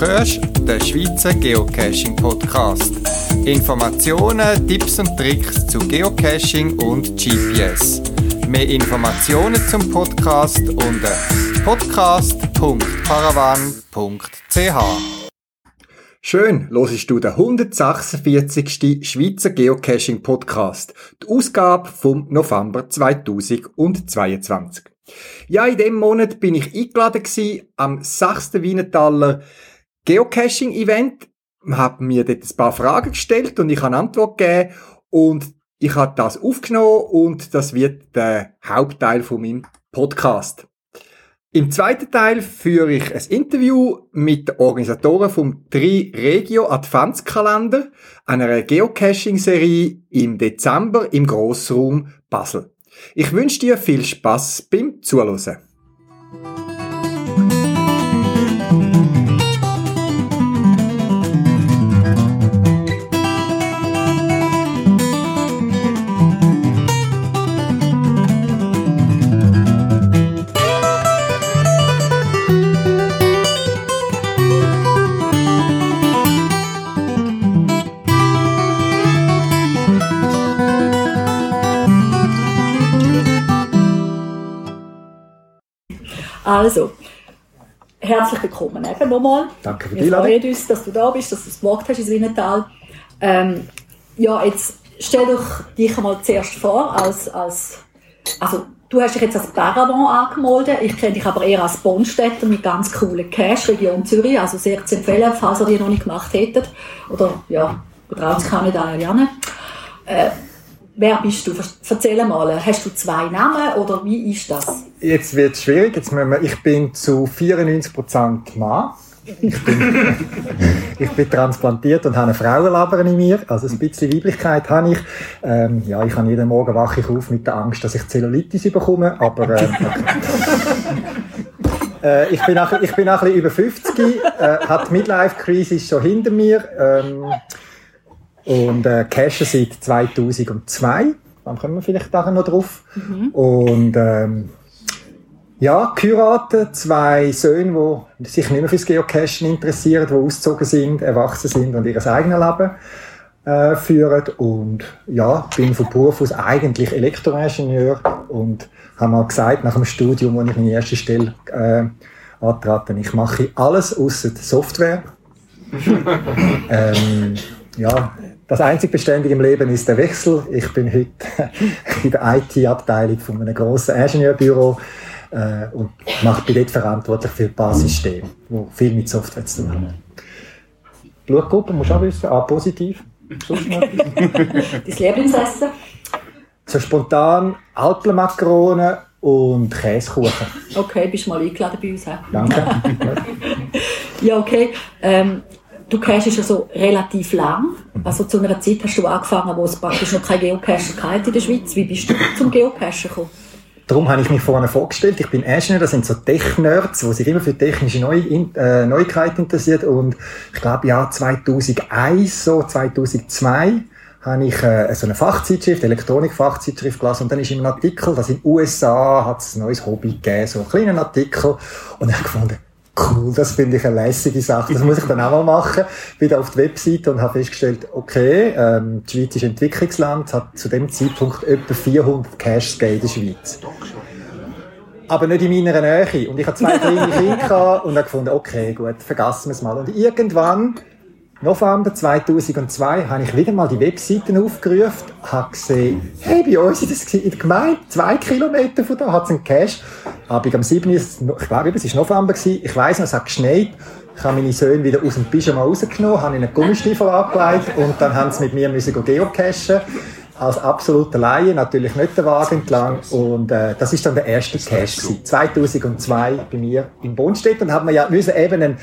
hörst den Schweizer Geocaching Podcast. Informationen, Tipps und Tricks zu Geocaching und GPS. Mehr Informationen zum Podcast unter podcast.paravan.ch. Schön, hörst du den 146. Schweizer Geocaching Podcast, die Ausgabe vom November 2022. Ja, in dem Monat bin ich eingeladen gewesen, am 6. Wienetaler Geocaching Event. Hab mir dort ein paar Fragen gestellt und ich habe Antwort gegeben und ich habe das aufgenommen und das wird der Hauptteil von meinem Podcast. Im zweiten Teil führe ich ein Interview mit den Organisatoren vom Tri Regio Adventskalender, einer Geocaching-Serie im Dezember im Grossraum Basel. Ich wünsche dir viel Spaß beim Zuhören. Also, herzlich willkommen eben nochmal. Danke für die Wir freuen uns, dass du da bist, dass du es gewagt hast ins Wienertal. Ähm, ja, jetzt stell doch dich einmal zuerst vor als, als also du hast dich jetzt als Paravant angemeldet, ich kenne dich aber eher als Bonstädter mit ganz coolen Cash, Region Zürich, also sehr zu empfehlen, falls ihr die noch nicht gemacht hättet. Oder, ja, traut sich auch nicht alle äh, Wer bist du? Erzähl mal, hast du zwei Namen oder wie ist das? Jetzt wird es schwierig. Jetzt wir, ich bin zu 94% Mann. Ich bin, ich bin transplantiert und habe eine Frauenlaber in mir. Also ein bisschen Weiblichkeit habe ich. Ähm, ja, ich habe jeden Morgen wache ich auf mit der Angst, dass ich Zellulitis bekomme. Aber äh, äh, ich, bin auch, ich bin auch ein bisschen über 50, äh, hat Midlife-Crisis schon hinter mir. Ähm, und äh, Cashen seit 2002. Dann kommen wir vielleicht nachher noch drauf. Mhm. Und ähm, ja, geheiratet, zwei Söhne, die sich nicht mehr fürs Geocachen interessieren, die ausgezogen sind, erwachsen sind und ihr eigenes Leben äh, führen. Und ja, bin von Beruf aus eigentlich Elektroingenieur und habe mal gesagt, nach dem Studium, wo ich meine erste Stelle äh, antraten, ich mache alles außer Software. ähm, ja, das einzig Beständige im Leben ist der Wechsel. Ich bin heute in der IT-Abteilung von einem grossen Ingenieurbüro äh, und mache, bin dort verantwortlich für Basissysteme, die viel mit Software zu tun haben. Blutgruppe, musst du auch wissen, A positiv. Dein Lieblingsessen? So spontan Alpenmakronen und Käsekuchen. Okay, bist mal eingeladen bei uns. He? Danke. ja, okay. Ähm, du cachest ja so relativ lang. Also zu einer Zeit hast du angefangen, wo es praktisch noch kein Geocacher gab in der Schweiz. Wie bist du zum Geocachen gekommen? Darum habe ich mich vorne vorgestellt. Ich bin Ingenieur, das sind so Tech-Nerds, die sich immer für technische Neu äh, Neuigkeiten interessiert. Und ich glaube, ja, 2001, so 2002, habe ich äh, so eine Fachzeitschrift, Elektronik-Fachzeitschrift gelesen und dann ist in einem Artikel, dass in den USA hat es ein neues Hobby gegeben, so einen kleinen Artikel und ich habe gefunden, cool, das finde ich eine lässige Sache, das muss ich dann auch mal machen. Bin auf die Webseite und habe festgestellt, okay, ähm, die Schweiz ist Entwicklungsland, hat zu dem Zeitpunkt etwa 400 Caches in der Schweiz. Aber nicht in meiner Nähe. Und ich habe zwei kleine Kinder und habe gefunden, okay, gut, vergessen wir es mal. Und irgendwann November 2002 habe ich wieder mal die Webseiten aufgerufen, habe gesehen, hey, bei uns in der Gemeinde, zwei Kilometer von da, hat es einen Cache. Aber am 7. Ist, ich glaube, es war November, gewesen. ich weiss noch, es hat geschneit. Ich habe meine Söhne wieder aus dem Pyjama rausgenommen, habe ihnen einen Gummistiefel angelegt und dann haben sie mit mir müssen geocachen als absoluter Laie, natürlich nicht der Wagen entlang. Und äh, das ist dann der erste Cache 2002 bei mir in Bonstedt. Und haben wir ja müssen eben einen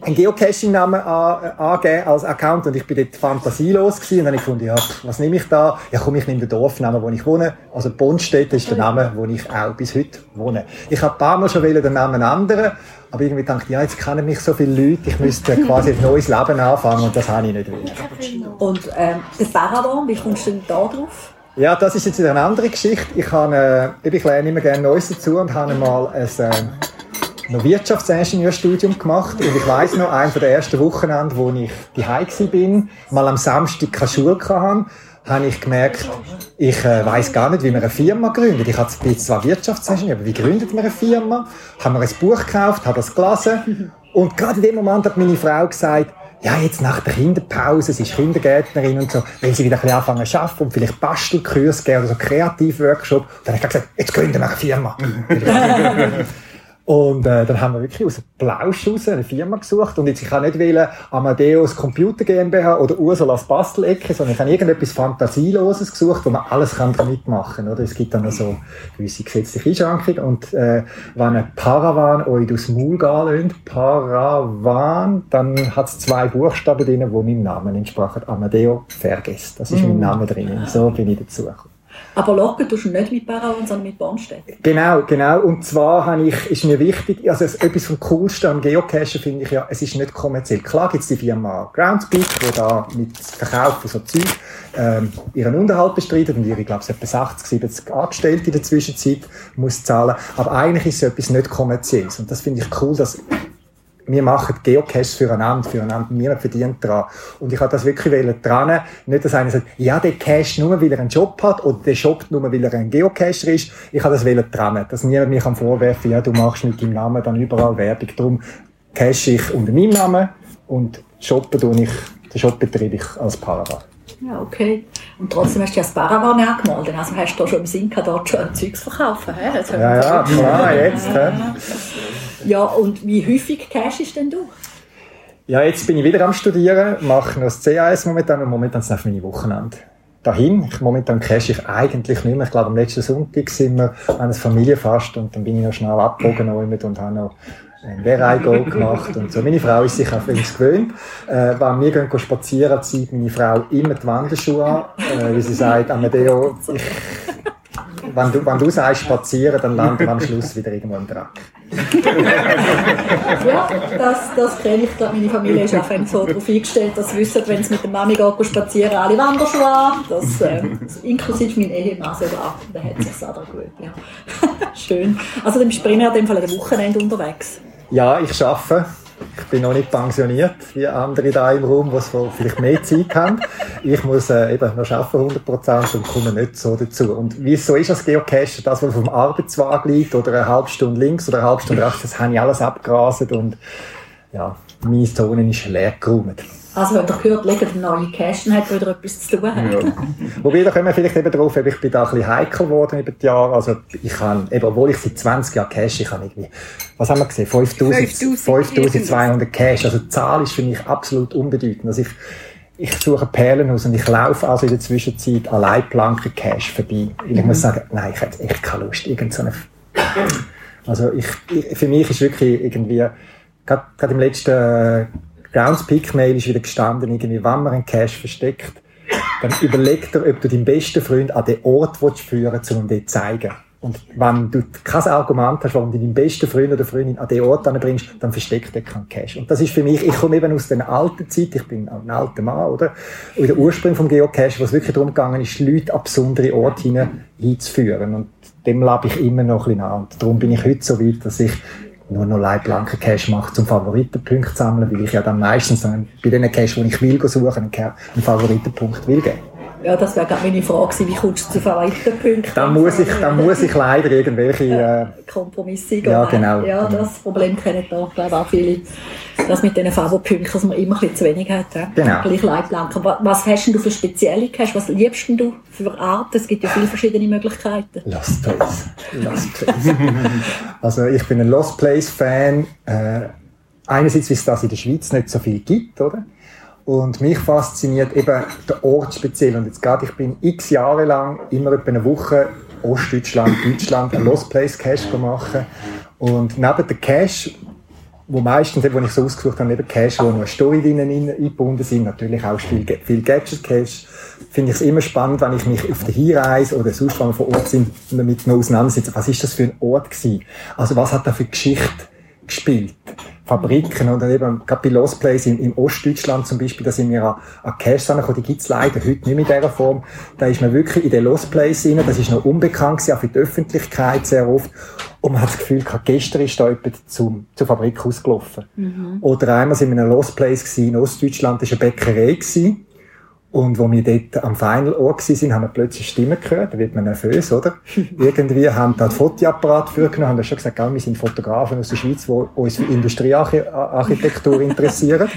einen Geocaching-Namen angeben als Account und ich bin dort fantasielos gewesen und dann habe ich gefunden, ja, was nehme ich da? Ja komm, ich nehme den Dorfnamen, wo ich wohne. Also Bonstedt ist der Name, wo ich auch bis heute wohne. Ich habe ein paar Mal schon den Namen ändern, aber irgendwie dachte ich, ja, jetzt kennen mich so viele Leute, ich müsste quasi ein neues Leben anfangen und das habe ich nicht wollen. Und ähm, das Paravan, wie kommst du denn da drauf? Ja, das ist jetzt wieder eine andere Geschichte. Ich, habe, äh, ich lerne immer gerne Neues dazu und habe mal ein... Äh, noch Wirtschaftsingenieurstudium gemacht und ich weiss noch, ein von der ersten Wochenende, wo ich daheim bin, mal am Samstag keine Schule hatte, habe ich gemerkt, ich äh, weiß gar nicht, wie man eine Firma gründet. Ich bin zwar Wirtschaftsingenieur, aber wie gründet man eine Firma? Haben wir ein Buch gekauft, habe das gelesen und gerade in dem Moment hat meine Frau gesagt, ja, jetzt nach der Kinderpause, sie ist Kindergärtnerin und so, wenn sie wieder ein bisschen anfangen zu arbeiten und vielleicht Bastelkurs geben oder so Kreativworkshop, dann habe ich gesagt, jetzt gründen wir eine Firma. Und äh, dann haben wir wirklich aus Plausch raus eine Firma gesucht. Und jetzt, ich kann nicht wählen Amadeus Computer GmbH oder Ursulas Bastelecke, sondern ich habe irgendetwas Fantasieloses gesucht, wo man alles kann damit machen kann. Es gibt dann noch so gewisse gesetzliche Einschränkungen. Und äh, wenn ein Paravan euch durchs Maul gehen lässt, Paravan, dann hat es zwei Buchstaben drin, die meinem Namen entsprechen. Amadeo Vergesst. Das ist mm. mein Name drin. So bin ich dazu gekommen. Aber locken tust du nicht mit Paravan, sondern mit Bahnstedt. Genau, genau. Und zwar habe ich, ist mir wichtig, also etwas vom Coolsten am Geocachen finde ich ja, es ist nicht kommerziell. Klar gibt es die Firma Groundspeak, die da mit Verkauf von so Zeug ähm, ihren Unterhalt bestreitet und ihre, ich glaube, etwa 60, 70 Angestellte in der Zwischenzeit muss zahlen. Aber eigentlich ist es etwas nicht kommerzielles. Und das finde ich cool, dass wir machen Geocaches füreinander, füreinander, niemand verdient daran. Und ich habe das wirklich dran, nicht, dass einer sagt, ja, der Cache nur, weil er einen Job hat, oder der shoppt nur, weil er ein Geocacher ist. Ich habe das dran, dass niemand mir vorwerfen ja, du machst mit deinem Namen dann überall Werbung. Darum cache ich unter meinem Namen und shoppen tue ich, den Shop betreibe ich als Paravan. Ja, okay. Und trotzdem hast du ja das Paravan angemeldet. Also hast du da schon im Sinn gehabt, dort schon Zeugs verkaufen. He? Ja, ja, klar, jetzt. Ja. Ja, und wie häufig cashest denn du? Ja, jetzt bin ich wieder am Studieren, mache noch das CAS momentan und momentan sind es meine Wochenende. Dahin, ich, momentan cash ich eigentlich nicht mehr. Ich glaube, am letzten Sonntag sind wir an einer Familienfast und dann bin ich noch schnell abgebogen und habe noch ein Vereigo gemacht und so. Meine Frau ist sich auf uns gewöhnt. Äh, wenn wir gehen spazieren, zieht meine Frau immer die Wanderschuhe an, äh, wie sie sagt, Amadeo, ich, wenn, du, wenn du sagst spazieren, dann landen wir am Schluss wieder irgendwo im Dreck ja, das, das kenne ich. glaube, meine Familie ist auch so darauf eingestellt, dass sie wissen, wenn sie mit der Mami geht, spazieren, alle Wanderschuhe an. Das, äh, inklusive mein Ehemann sogar. Der hat sich auch gewöhnt. Ja. Schön. Also, dann bist du primär in dem Fall am Wochenende unterwegs. Ja, ich arbeite. Ich bin noch nicht pensioniert, wie andere da im Raum, die vielleicht mehr Zeit haben. Ich muss äh, eben noch arbeiten, 100% und komme nicht so dazu. Und wie es so ist als Geocacher, das, was vom Arbeitswagen liegt, oder eine halbe Stunde links oder eine halbe Stunde rechts, das habe ich alles abgerastet und ja, meine Zone ist leer geräumt. Also, wenn ihr gehört, legen der neue Cash, hat wieder etwas zu tun. Ja. Wobei, da kommen wir vielleicht eben drauf, ich bin da ein bisschen heikel geworden über die Jahre. Also, ich kann, eben, obwohl ich seit 20 Jahren Cash, ich habe irgendwie, was haben wir gesehen? 5000, 5200 Cash. Also, die Zahl ist für mich absolut unbedeutend. Also, ich, ich suche Perlen aus und ich laufe also in der Zwischenzeit an Leitplanken Cash vorbei. Und ich mhm. muss sagen, nein, ich hätte echt keine Lust, irgend so eine, also ich, ich, für mich ist wirklich irgendwie, gerade, gerade im letzten Groundspeak-Mail ist wieder gestanden, irgendwie, wenn man einen Cache versteckt, dann überleg dir, ob du deinen besten Freund an den Ort führen willst, um ihn zu zeigen. Und wenn du kein Argument hast, warum du deinen besten Freund oder Freundin an den Ort bringst, dann versteckt er keinen Cash. Und das ist für mich, ich komme eben aus der alten Zeit, ich bin ein alter Mann, oder? Und der Ursprung vom Geocache, wo es wirklich darum gegangen ist, Leute an besondere Orte hinein einzuführen. Und dem lebe ich immer noch ein bisschen an. Und darum bin ich heute so weit, dass ich nur noch leitblanken Cache mache, zum Favoritenpunkt sammeln, weil ich ja dann meistens bei den Cache, wo ich will suchen, einen Favoritenpunkt will geben. Ja, das wäre gerade meine Frage wie kommst du zu Favoritenpunkten? Dann muss ich, dann muss ich leider irgendwelche... Äh, Kompromisse gehen. Ja, genau. Ja, genau. das Problem kennen da, glaube ich, auch viele. Das mit diesen Favorpunkten, dass man immer ein bisschen zu wenig hat. Ja? Genau. Gleich Leitplanken. Was hast du für spezielle Cache? Was liebst du für Arten? Es gibt ja viele verschiedene Möglichkeiten. Lost Place. Lost Place. also ich bin ein Lost Place Fan. Äh, einerseits, weil es das in der Schweiz nicht so viel gibt, oder? Und mich fasziniert eben der Ort speziell. Und jetzt gerade, ich bin x Jahre lang immer etwa eine Woche Ostdeutschland, Deutschland, ein Lost Place Cache machen. Und neben der Cache, wo meistens, wo ich so ausgesucht habe, neben Cache, wo noch eine Story drinnen eingebunden sind, natürlich auch viel, viel Gadget Cache, finde ich es immer spannend, wenn ich mich auf der Hinreise oder sonst, wenn wir vor Ort sind, damit noch auseinandersetzen, was ist das für ein Ort gewesen? Also was hat da für Geschichte gespielt. Fabriken oder eben gerade bei Lost Place im, im Ostdeutschland zum Beispiel, da sind wir an, an Cash die gibt's leider heute nicht mehr in dieser Form. Da ist man wirklich in den Lost Place rein, das ist noch unbekannt gewesen, auch für die Öffentlichkeit sehr oft. Und man hat das Gefühl gehabt, gestern ist da jemand zum, zur Fabrik ausgelaufen. Mhm. Oder einmal sind wir in einem Lost Place gewesen, in Ostdeutschland, das war eine Bäckerei gewesen. Und wo wir dort am Final Ohr sind, haben wir plötzlich Stimmen gehört. Da wird man nervös, oder? Irgendwie haben da ein Fotoapparat vorgenommen, haben schon gesagt, wir sind Fotografen aus der Schweiz, die uns für Industriearchitektur interessieren.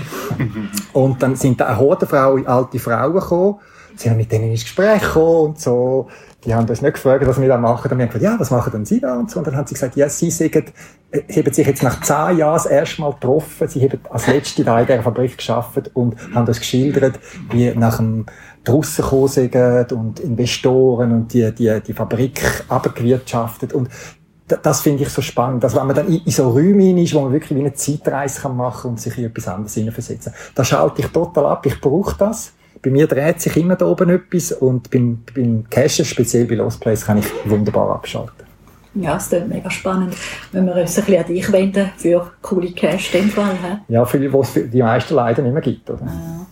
und dann sind da eine Horde Frauen, alte Frauen gekommen, sind mit denen ins Gespräch gekommen und so die haben uns nicht gefragt, was wir da machen. Und wir haben gesagt, ja, was machen denn Sie da? Und so. Und dann haben sie gesagt, ja, Sie sagen, äh, haben sich jetzt nach zehn Jahren das erste Mal getroffen. Sie haben als Letzte da in dieser Fabrik geschafft und haben uns geschildert, wie nach dem Russen gekommen und Investoren und die, die, die Fabrik abgewirtschaftet. Und das finde ich so spannend, dass wenn man dann in, so Räume ist, wo man wirklich wie eine Zeitreise machen kann und sich in etwas anderes hineinversetzen. Da schalte ich total ab, ich brauche das. Bei mir dreht sich immer da oben etwas und beim, beim Cashen, speziell bei Lost Place, kann ich wunderbar abschalten. Ja, es klingt mega spannend, wenn wir uns ein bisschen an dich wenden für coole Cash in dem Fall. He? Ja, für, wo es die meisten leider nicht mehr gibt. Oder? Ja.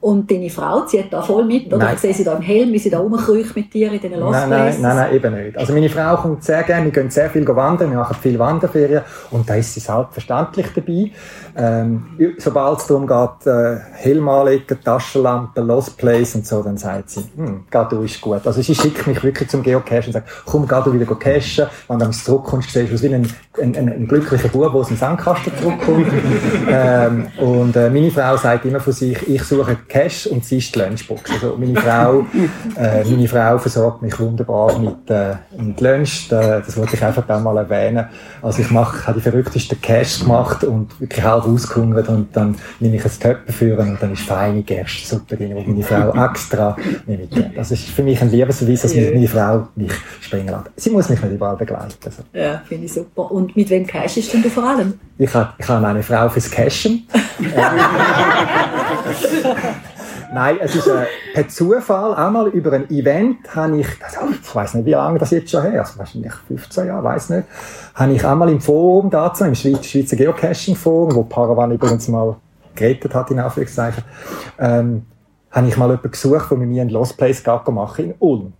Und deine Frau zieht da voll mit, oder? Nein. Ich sehe sie da im Helm, wie sie da rumkreucht mit dir in den Lost nein, nein, nein, nein, eben nicht. Also meine Frau kommt sehr gerne, wir gehen sehr viel wandern, wir machen viel Wanderferien und da ist sie selbstverständlich dabei. Ähm, sobald es darum geht, äh, Helm anlegen, Taschenlampe, Lost Place und so, dann sagt sie, hm, geh du, ist gut. Also sie schickt mich wirklich zum Geocachen und sagt, komm, geh du wieder cachen. Wenn du dann zurückkommst, siehst du aus wie ein, ein, ein, ein glücklicher Bub, der aus dem Sandkasten zurückkommt. ähm, und äh, meine Frau sagt immer von sich, ich suche Cash und sie ist die Lunchbox. Also meine Frau, äh, meine Frau versorgt mich wunderbar mit, äh, mit Lunch. Das wollte ich einfach einmal erwähnen. Also ich mache, habe die verrücktesten Cash gemacht und wirklich halb ausgehungert und dann nehme ich ein Töpfe führen und dann ist feine Gerstensuppe drin, die meine Frau extra nimmt. Das ist für mich ein Liebesbeweis, dass ja. meine Frau mich springen lässt. Sie muss mich nicht überall begleiten. Also. Ja, finde ich super. Und mit wem cashest du vor allem? Ich habe, ich habe eine Frau fürs Cashen. Nein, es ist äh, per Zufall einmal über ein Event habe ich, also, ich weiß nicht, wie lange das jetzt schon her, also wahrscheinlich 15 Jahre, weiß nicht, habe ich einmal im Forum dazu, im Schweizer Geocaching Forum, wo Paravan übrigens mal gerettet hat, in Anführungszeichen, ähm, habe ich mal jemanden gesucht, der mit mir einen Lost Place machen in Ulm.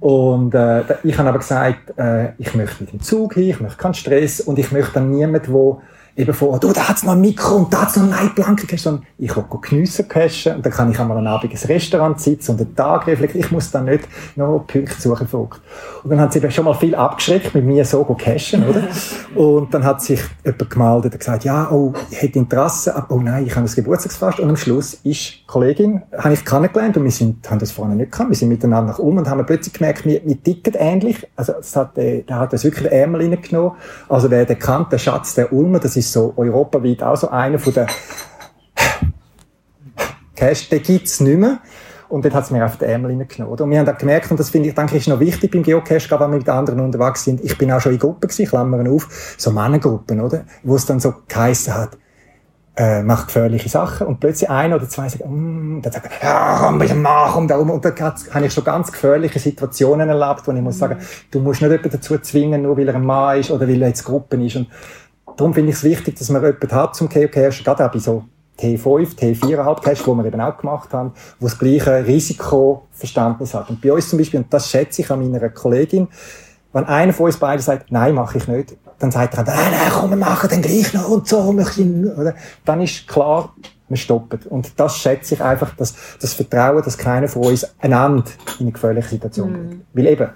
Und äh, ich habe aber gesagt, äh, ich möchte mit dem Zug hin, ich möchte keinen Stress und ich möchte dann niemanden, der eben vor, du, da hat's noch ein Mikro und da hat's noch eine Leitplanke, sondern ich will geniessen cashen und dann kann ich einmal am Abend ins Restaurant sitzen und den Tag reflektieren. Ich muss dann nicht noch Punkte suchen verrückt. Und dann hat sie eben schon mal viel abgeschreckt, mit mir so cashen, oder? Und dann hat sich jemand gemeldet und gesagt, ja, oh, ich hätte Interesse, aber oh nein, ich habe das Geburtstagsfest. Und am Schluss ist Kollegin, habe ich kennengelernt und wir sind, haben das vorher nicht gekannt, wir sind miteinander nach um und haben plötzlich gemerkt, wir, wir ticken ähnlich. Also, es hat, äh, der hat uns wirklich Ärmel reingenommen. Also, wer den kennt, der Schatz der Ulmer, das ist ist so europaweit auch so einer von den Cash, den gibt's nicht mehr. Und dann hat es mir auf den Ärmel genommen. Und wir haben dann gemerkt, und das finde ich, denke ich, ist noch wichtig beim Geocache, gerade wenn wir mit anderen unterwegs sind. Ich bin auch schon in Gruppen gewesen, Klammern auf, so Männergruppen, oder? Wo es dann so geheissen hat, äh, macht gefährliche Sachen und plötzlich ein oder zwei sagen, mm, dann sagen, ja, komm, bitte mach um da rum. Und dann habe ich schon ganz gefährliche Situationen erlebt, wo ich muss sagen, du musst nicht jemanden dazu zwingen, nur weil er ein Mann ist oder weil er jetzt Gruppen ist. Und darum finde ich es wichtig, dass man jemanden hat zum Geocachen, gerade auch bei so T5, T4,5 Cache, wo wir eben auch gemacht haben, wo das gleiche Risikoverständnis hat. Und bei uns zum Beispiel, und das schätze ich an meiner Kollegin, wenn einer von uns beiden sagt, nein, mache ich nicht, dann sagt er, nein, nein, komm, wir machen den gleich noch und so, oder? dann ist klar, wir stoppen. Und das schätze ich einfach, dass, das Vertrauen, dass keiner von uns einander in eine gefährliche Situation bringt. Mm. Weil eben,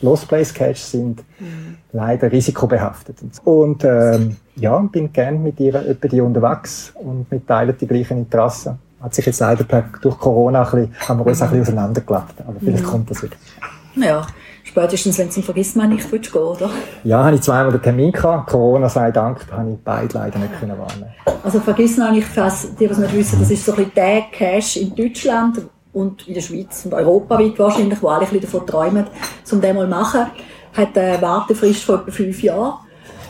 Lost Place Caches sind mm. leider risikobehaftet. Und ähm, ja, bin gern mit ihr etwa die unterwegs und wir teilen die gleichen Interessen. Hat sich jetzt leider durch Corona ein bisschen, haben wir uns ein bisschen auseinandergelebt. Aber vielleicht mhm. kommt das wieder. Ja, spätestens wenn es um Vergissmann nicht gehen oder? Ja, habe ich zweimal den Termin gehabt. Corona sei Dank, da habe ich beide leider nicht können wahrnehmen. Also Vergissmann, ich fasse, die, was nicht wissen, das ist so ein bisschen der Cash in Deutschland und in der Schweiz und europaweit wahrscheinlich, wo alle ein bisschen davon träumen, um den mal zu machen. Hat eine Wartefrist von etwa fünf Jahren.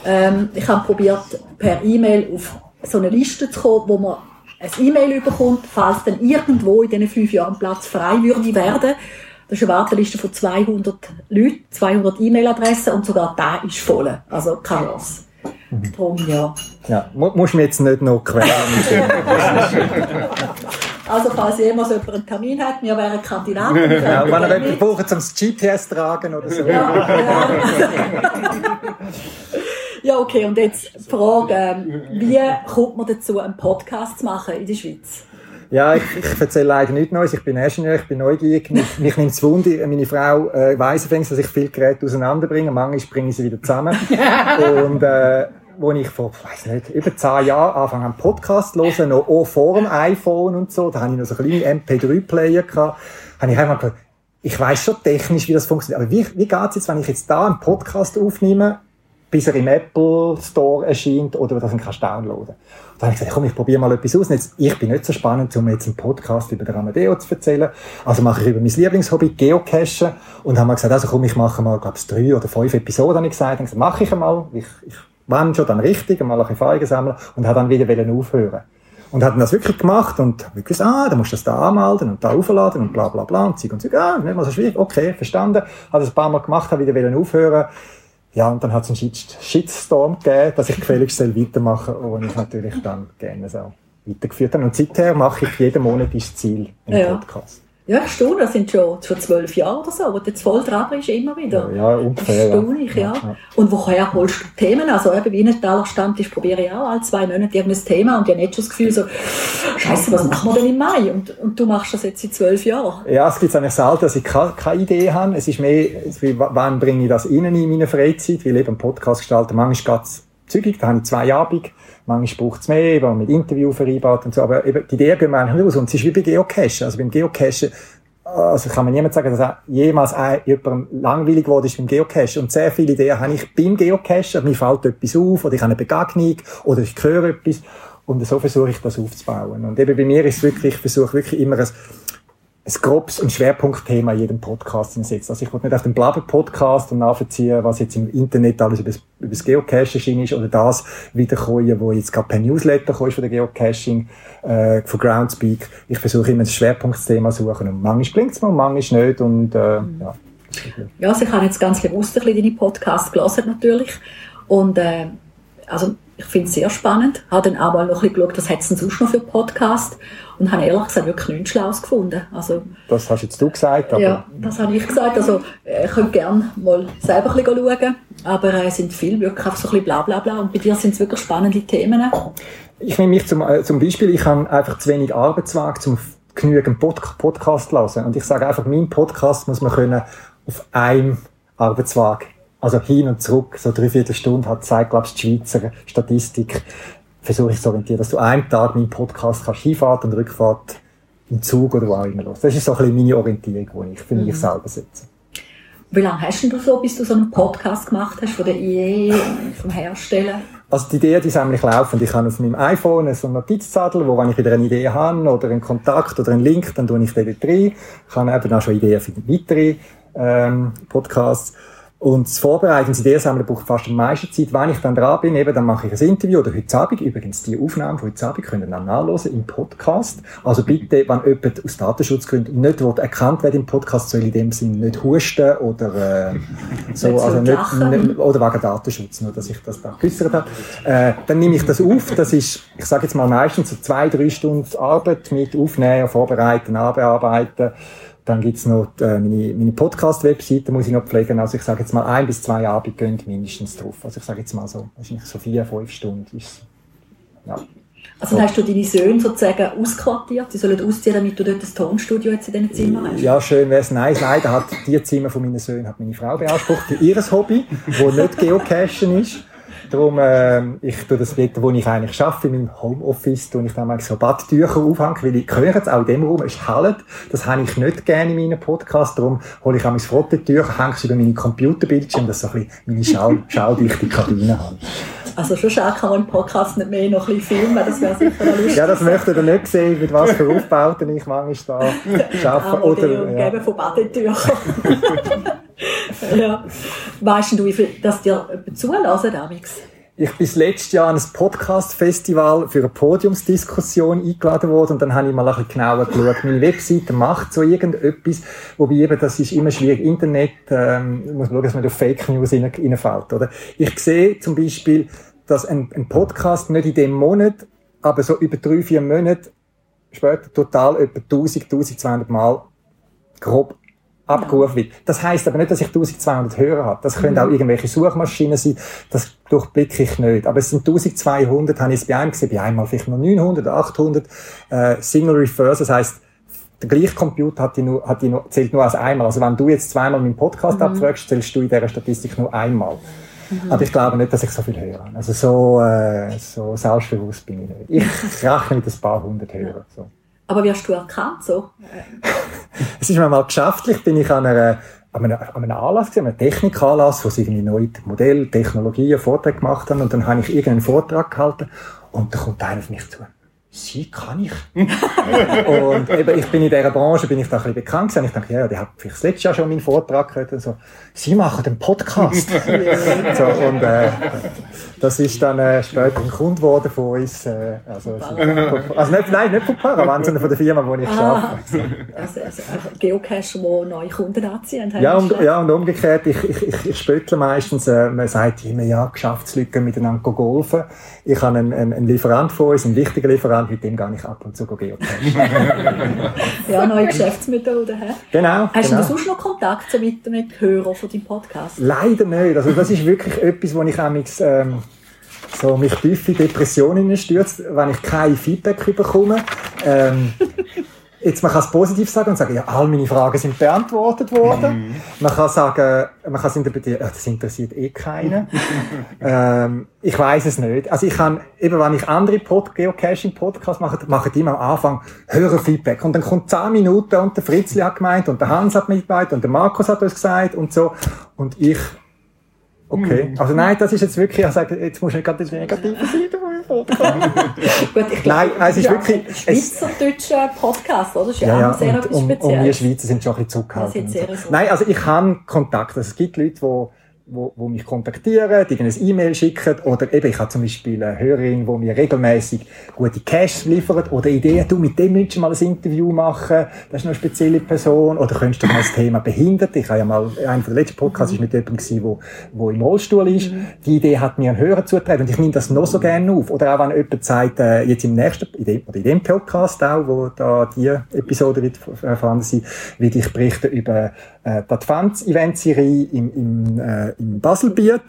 Ähm, ich habe probiert, per E-Mail auf so eine Liste zu kommen, wo man ein E-Mail bekommt, falls dann irgendwo in diesen fünf Jahren Platz frei würde werden. Das ist eine Warteliste von 200 Leuten, 200 E-Mail-Adressen und sogar da ist voll. Also keine Chance. Mhm. Darum, ja. Ja, mu musst mich jetzt nicht noch quälen. also, falls jemand so einen Termin hat, wir wären Kandidaten. Ja, wenn er jemanden braucht, um das GPS tragen oder so. Ja, ja. ja, okay, und jetzt die Frage, ähm, wie kommt man dazu, einen Podcast zu machen in der Schweiz? Ja, ich, ich erzähle leider nichts Neues. Ich bin Ingenieur, ich bin neugierig. Mich, mich nimmt es Wunder. Meine Frau äh, weiss übrigens, dass ich viele Geräte auseinanderbringe. Manchmal bringe ich sie wieder zusammen. Und äh, wo ich vor, weiß nicht, über zehn Jahren angefangen einen Podcast zu hören, noch auch vor dem iPhone und so, da hatte ich noch so kleine MP3-Player gehabt, habe ich einfach gedacht, ich weiß schon technisch, wie das funktioniert, aber wie, wie geht's jetzt, wenn ich jetzt da einen Podcast aufnehme, bis er im Apple Store erscheint oder dass ihn kannst downloaden dann habe ich gesagt, komm, ich probiere mal etwas aus. Und jetzt, ich bin nicht so spannend, um jetzt einen Podcast über den Amadeo zu erzählen. Also mache ich über mein Lieblingshobby, Geocachen. Und haben wir gesagt, also komm, ich mache mal, glaube ich, drei oder fünf Episoden, habe ich gesagt. Dann mache ich einmal. Ich, ich wenn schon, dann richtig, mal ein Erfahrungen sammeln. Und hat dann wieder aufhören und hat das wirklich gemacht und habe gesagt, ah, dann musst du das da anmelden und da aufladen und bla bla bla und Zeug und Zeug, ah, nicht mal so schwierig, okay, verstanden. Hat das ein paar Mal gemacht, habe wieder aufhören ja, und dann hat es einen Shitstorm gegeben, dass ich gefälligst weitermachen soll, und ich natürlich dann gerne so weitergeführt habe. Und seither mache ich jeden Monat das Ziel im ja. Podcast. Ja, ich staune, das sind schon, schon zwölf Jahre oder so, wo du jetzt voll dran bist, immer wieder. Ja, ja ungefähr. Erstaunlich, ja. ja. Und woher holst du Themen? Also eben, wie ein Talerstammtisch probiere ich auch alle zwei Monate irgendein Thema und ich habe nicht schon das Gefühl so, Scheiße, was machen wir denn im Mai? Und, und du machst das jetzt seit zwölf Jahren. Ja, es gibt eigentlich selten, dass ich keine, keine Idee habe. Es ist mehr, wann bringe ich das rein in meine Freizeit, weil eben Podcast gestalten, manchmal geht es zügig, da habe ich zwei Abende Manchmal braucht es mehr, eben mit Interview vereinbart und so. Aber eben, die Idee gehen wir eigentlich raus. Und es ist wie bei Geocachen. Also beim Geocachen, also kann man niemand sagen, dass jemals jemandem langweilig geworden ist beim Geocachen. Und sehr viele Ideen habe ich beim Geocachen. Mir fällt etwas auf, oder ich habe eine Begegnung, oder ich höre etwas. Und so versuche ich das aufzubauen. Und eben bei mir ist es wirklich, ich versuche wirklich immer ein, ein grobes und Schwerpunktthema in jedem Podcast setzt. Also ich will nicht auf den Blabber-Podcast und nachvollziehen, was jetzt im Internet alles über das, über das Geocaching ist oder das wiederkommen, wo jetzt gerade per Newsletter kommt von der Geocaching, äh, von Groundspeak. Ich versuche immer ein Schwerpunktthema zu suchen und manchmal klingt es mir und manchmal nicht und äh, mhm. ja. Ja, also ich habe jetzt ganz bewusst ein bisschen deine Podcasts gelesen natürlich und äh, also ich finde es sehr spannend. Habe dann auch mal noch ein bisschen geschaut, was hat es denn sonst noch für Podcast und habe ehrlich gesagt wirklich nichts Schlaues gefunden. Also, das hast jetzt du gesagt, aber... Ja, das habe ich gesagt. Also, ich könnte gerne mal selber ein bisschen schauen, aber es sind viele wirklich einfach so ein bisschen bla bla bla und bei dir sind es wirklich spannende Themen. Ich nehme mich zum, äh, zum Beispiel, ich habe einfach zu wenig Arbeitsweg, zum genügend Pod Podcast hören und ich sage einfach, mein Podcast muss man können auf einem Arbeitsweg also hin und zurück, so dreiviertel Stunde hat zeigt, glaube ich, die Schweizer Statistik, versuche ich zu orientieren, dass du einen Tag meinen Podcast kannst Hinfahrt und Rückfahrt im Zug oder wo auch immer los. Das ist so ein bisschen meine Orientierung, die ich für mich mhm. selber setze. Wie lange hast du so, bis du so einen Podcast gemacht hast von der IE, vom Hersteller? Also die Idee, die ist eigentlich laufend. Ich habe auf meinem iPhone so einen Notizzettel, wo wenn ich wieder eine Idee habe oder einen Kontakt oder einen Link, dann tue ich den dort rein. Ich habe eben auch schon Ideen für weitere ähm, Podcasts. Und das Vorbereiten, das Ideensammeln braucht fast am meisten Zeit. Wenn ich dann dran bin, eben, dann mache ich ein Interview oder heute Abend. Übrigens, die Aufnahmen von heute Abend können dann nachlesen im Podcast. Also bitte, wenn jemand aus Datenschutzgründen nicht will, erkannt wird im Podcast, soll in dem Sinne nicht husten oder, äh, so, nicht also nicht, nicht, oder wegen Datenschutz, nur dass ich das da geäussert habe. Äh, dann nehme ich das auf. Das ist, ich sage jetzt mal meistens so zwei, drei Stunden Arbeit mit Aufnehmen, Vorbereiten, Nachbearbeiten. Dann gibt's noch äh, meine, meine Podcast-Webseite, muss ich noch pflegen. Also ich sage jetzt mal, ein bis zwei Abende gehen mindestens drauf. Also ich sage jetzt mal so, wahrscheinlich so vier, fünf Stunden ist ja. Also dann hast du deine Söhne sozusagen ausquartiert, sie sollen ausziehen, damit du dort das Tonstudio jetzt in diesen Zimmern hast? Ja, schön wäre es. Nein, leider hat die Zimmer von meinen Söhnen hat meine Frau beansprucht für ihr Hobby, wo nicht Geocachen ist. Darum, äh, ich tue das dort, wo ich eigentlich arbeite, in meinem Homeoffice, tue ich dann mal so Badtücher aufhängen, weil ich höre jetzt auch in dem Raum, es ist hell. Das habe ich nicht gerne in meinen Podcasts. Darum hole ich auch mein Frottentücher, hänge sie über meine Computerbildschirme, dass ich so ein bisschen meine schau schaudichte Kabine habe. Also schon schade kann man im Podcast nicht mehr noch ein bisschen filmen, das wäre sicher lustig. Ja, das möchte ihr nicht sehen, mit was für Aufbauten ich manchmal da arbeite. Oder, ja. von Badetüchern. ja. Weißt du, wie viel, dass dir zulassen, Amix? Ich bin letztes Jahr an ein Podcast-Festival für eine Podiumsdiskussion eingeladen worden und dann habe ich mal ein bisschen genauer geschaut. Meine Webseite macht so irgendetwas, wobei eben, das ist immer schwierig. Internet, ähm, muss man schauen, dass man durch Fake News reinfällt, oder? Ich sehe zum Beispiel, dass ein, ein Podcast nicht in dem Monat, aber so über drei, vier Monate später total etwa 1000, 1200 Mal grob abgerufen wird. Das heißt aber nicht, dass ich 1200 Hörer habe. Das können mhm. auch irgendwelche Suchmaschinen sein. Das durchblicke ich nicht. Aber es sind 1200, habe ich es bei einem gesehen, bei einmal vielleicht noch 900, 800 äh, Single Refers. Das heißt, der gleiche Computer hat die nur, hat die nur, zählt nur als einmal. Also wenn du jetzt zweimal meinen Podcast mhm. abfragst, zählst du in dieser Statistik nur einmal. Mhm. Aber ich glaube nicht, dass ich so viel höre. Also so, äh, so selbstbewusst bin ich nicht. Ich rechne mit ein paar hundert Hörer. So. Aber wie hast du erkannt so? es ist mir mal geschäftlich, bin ich an einer an einem, an einem Anlass gesehen, einem Technikanlass, wo sie irgendwie neue Modell, Technologien, Vortrag gemacht haben und dann habe ich irgendeinen Vortrag gehalten und da kommt einer auf mich zu sie kann ich. und eben, ich bin in dieser Branche, bin ich da ein bisschen bekannt gewesen. Ich dachte, ja, die hat vielleicht das letzte Jahr schon meinen Vortrag gehört und so. Sie machen den Podcast. so, und, äh, das ist dann äh, später ein Kunde geworden von uns. Äh, also, also nicht, nein, nicht von Paravan, sondern von der Firma, wo ich ah, arbeite. Also, also, also Geocacher, die neue Kunden anziehen. Ja und, ja, und umgekehrt, ich, ich, ich, ich spöttle meistens, äh, man sagt immer, ja, Geschäftsleute miteinander golfen. Ich habe einen, einen, einen Lieferant von uns, einen wichtigen Lieferant, mit dem gehe ich ab und zu geocachen. ja, neue Geschäftsmethoden. He? Genau. Hast genau. du sonst noch Kontakt mit, mit Hörern von deinem Podcast? Leider nicht. Also das ist wirklich etwas, wo ich amigs, ähm, so mich tief in Depressionen stürzt, wenn ich kein Feedback bekomme. Ähm, Jetzt, man kann es positiv sagen und sagen, ja, all meine Fragen sind beantwortet worden. Mhm. Man kann sagen, man kann es interpretieren, ja, das interessiert eh keinen. ähm, ich weiß es nicht. Also ich kann, eben wenn ich andere Pod Geocaching-Podcasts mache, mache die immer am Anfang hören Feedback. Und dann kommt 10 Minuten und der Fritzli hat gemeint und der Hans hat mitgemeint und der Markus hat uns gesagt und so. Und ich Okay. Mhm. Also nein, das ist jetzt wirklich, ich sage, jetzt musst du nicht gerade die negative Seite von. Gut, ich glaube, nein, es ist ja, wirklich... Schweizerdeutscher Podcast, oder? Das ist ja, ja, auch sehr und, und, und wir Schweizer sind schon ein bisschen zurückhaltend. So. Nein, also ich habe Kontakt. Also es gibt Leute, die wo, wo mich kontaktieren, die ein E-Mail schicken oder eben, ich habe zum Beispiel eine Hörerin, die mir regelmäßig gute Cash liefert oder Ideen, du, mit dem du mal ein Interview machen, das ist noch eine spezielle Person oder könntest du mal das Thema behindert, ich habe ja mal, einer der letzten Podcasts mhm. ist mit jemandem gewesen, wo, wo im Rollstuhl ist, mhm. die Idee hat mir ein Hörer zugetragen und ich nehme das noch so gerne auf oder auch wenn jemand sagt, äh, jetzt im nächsten, in dem, oder in dem Podcast auch, wo da die Episode wird erfahren sein, wie ich berichte über äh, die Advents-Event-Serie im, im, äh, im Baselbiet.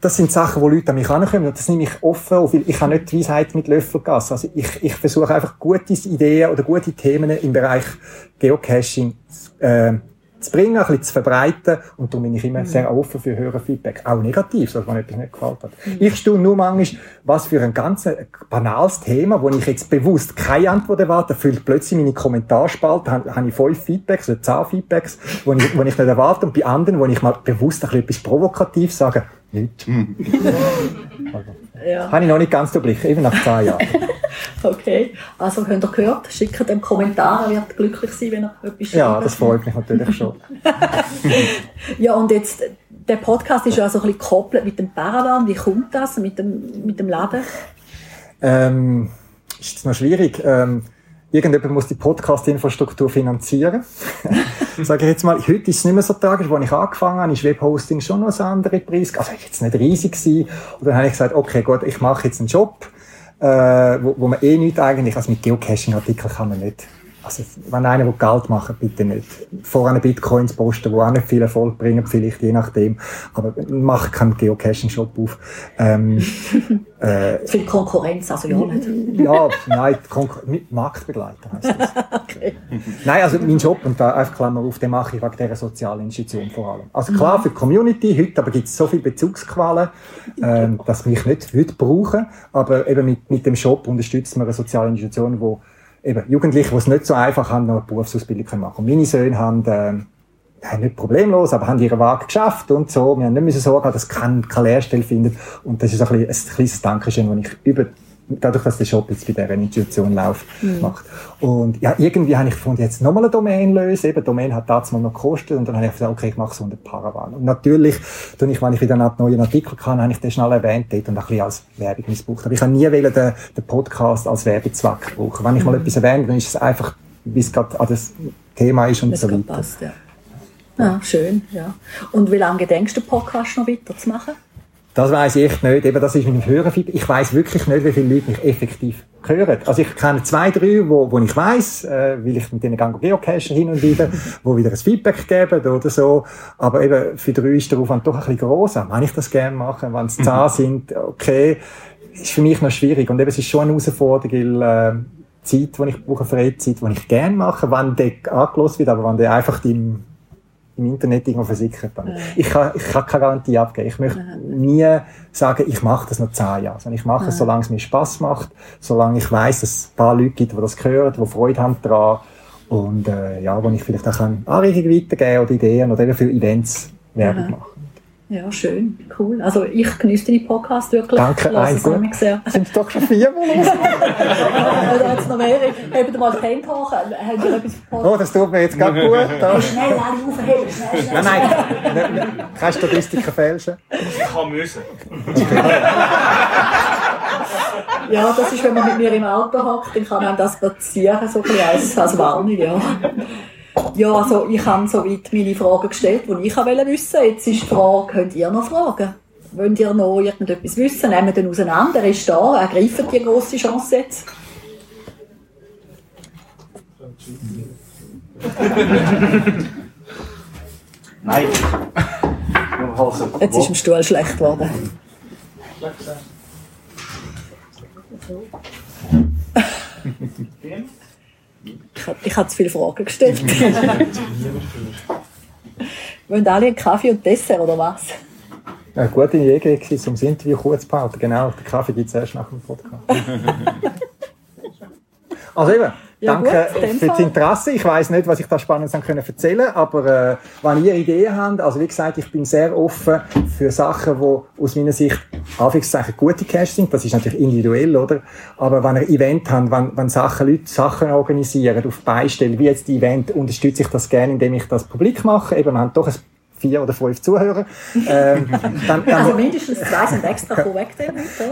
Das sind Sachen, wo Leute an mich ankommen. Und das nehme ich offen auf, weil ich habe nicht die Weisheit mit Löffel. Also ich, ich versuche einfach gute Ideen oder gute Themen im Bereich Geocaching äh, zu bringen, ein bisschen zu verbreiten. Und darum bin ich immer mhm. sehr offen für höhere Feedback. Auch negativ, wenn etwas nicht gefällt hat. Mhm. Ich stehe nur manchmal, was für ein ganz banales Thema, wo ich jetzt bewusst keine Antwort erwarte, füllt plötzlich meine Kommentarspalte, habe, habe ich fünf Feedbacks oder zehn Feedbacks, wo ich, wo ich nicht erwarte. Und bei anderen, wo ich mal bewusst ein bisschen etwas provokativ sage, nicht. Also, ja. Habe ich noch nicht ganz durchblickt, eben nach zwei Jahren. okay, also habt ihr gehört, schickt einen Kommentar, er wird glücklich sein, wenn er etwas schreibt. Ja, das freut mich natürlich schon. ja, und jetzt, der Podcast ist ja so ein bisschen gekoppelt mit dem Paravan, wie kommt das mit dem, mit dem Laden? Ähm, ist das noch schwierig. Ähm, irgendjemand muss die Podcast-Infrastruktur finanzieren. Sage ich jetzt mal, heute ist es nicht mehr so tragisch, als ich angefangen habe, ist Webhosting schon noch ein anderer Preis. Also jetzt nicht riesig gewesen. Und dann habe ich gesagt, okay, gut, ich mache jetzt einen Job, äh, wo, wo man eh nicht eigentlich, also mit Geocaching-Artikeln kann man nicht also, wenn einer Geld machen bitte nicht. Voran Bitcoins posten, die auch nicht viel Erfolg bringen, vielleicht je nachdem. Aber mach keinen Geocaching-Shop auf. Ähm, äh, viel Konkurrenz, also ja nicht. ja, nein, Konkur Marktbegleiter heisst das. okay. Nein, also mein Job, und da einfach Klammer auf, den mache ich wegen dieser sozialen Institution vor allem. Also klar, für die Community, heute aber gibt es so viele Bezugsqualen, ähm, dass mich nicht heute brauchen, aber eben mit, mit dem Shop unterstützen wir eine soziale Institution, die eben Jugendliche, die es nicht so einfach haben, noch eine Berufsausbildung können machen. Und meine Söhne haben, äh, nicht problemlos, aber haben ihre Waage geschafft und so. Wir haben nicht müssen sorgen, dass keine, keine Lehrstelle findet. Und das ist ein, ein kleines Dankeschön, das ich über dadurch, dass der Shop jetzt bei dieser Institution läuft, mhm. macht. Und ja, irgendwie habe ich gefunden, jetzt nochmal eine Domain lösen. Eben, Domain hat damals noch gekostet. Und dann habe ich gesagt, okay, ich mache es unter Paravan. Und natürlich, ich, wenn ich wieder einen neuen Artikel kann, habe ich den schnell erwähnt dort und ein bisschen als Werbung missbraucht. Aber ich habe nie den, den Podcast als Werbezweck brauchen. Wenn ich mal mhm. etwas erwähne, dann ist es einfach, wie es gerade an das Thema ist und das so weiter. Passt, ja. Ja, schön, ja. Und wie lange gedenkst du, den Podcast noch weiterzumachen? Das weiß ich echt nicht. Eben, das ist mit dem Hörerfeedback. Ich weiß wirklich nicht, wie viele Leute mich effektiv hören. Also ich kenne zwei, drei, wo, wo ich weiß, äh, weil ich mit denen gang Geocacher hin und wieder, wo wieder ein Feedback geben oder so. Aber eben für drei ist der Aufwand doch ein bisschen gross. Wenn ich das gerne mache, wenn es zehn sind, okay, ist für mich noch schwierig. Und eben, es ist schon eine Herausforderung, weil, äh, Zeit, die ich brauche, Freizeit, die ich gerne mache, wenn der angelost wird, aber wenn der einfach im im Internet irgendwo versickert. Ja. Ich, kann, ich kann keine Garantie abgeben. Ich möchte nie sagen, ich mache das noch zehn Jahre. Sondern ich mache es, solange es mir Spaß macht, solange ich weiß, dass es ein paar Leute gibt, die das hören, die Freude haben daran und äh, ja, wo ich vielleicht auch Anregungen weitergeben oder Ideen oder eben für Events Werbung machen. Ja, schön, cool. Also ich genieße deine Podcast wirklich. Danke, eins. Sind es doch schon vier Monate? Oder jetzt noch mehr. Habt ihr mal die Hände hoch? Habt ihr etwas Oh, das tut mir jetzt gerade gut. Da. Schnell, alle aufheben. Nein, nein, keine Statistiken fälschen. Ich kann müssen. ja, das ist, wenn man mit mir im Auto hockt, dann kann einem das passieren, so ein bisschen als, als Warnung, ja. Ja, also ich habe soweit meine Fragen gestellt, die ich wollte wissen. Jetzt ist die Frage, könnt ihr noch fragen? Wollt ihr noch irgendetwas wissen? Nehmen den auseinander, er ist da, ergreifen die grosse Chance jetzt. Nein. Jetzt ist im Stuhl schlecht geworden. Ich habe ich hab zu viele Fragen gestellt. Wollen alle einen Kaffee und Dessert oder was? Eine gute Idee war, um das Interview kurz zu halten. Genau, den Kaffee gibt es erst nach dem Podcast. also eben, ja, Danke gut, für das Interesse. Ich weiß nicht, was ich da Spannendes können erzählen aber äh, wenn ihr Ideen habt, also wie gesagt, ich bin sehr offen für Sachen, die aus meiner Sicht Anführungszeichen gute Cash sind. Das ist natürlich individuell, oder? Aber wenn ihr Event habt, wenn, wenn Sachen, Leute Sachen organisieren, auf Beistellen, wie jetzt die Event, unterstütze ich das gerne, indem ich das publik mache. Eben, wir haben doch ein vier oder fünf Zuhörer. Ähm, dann, dann, also mindestens zwei sind extra vorweg.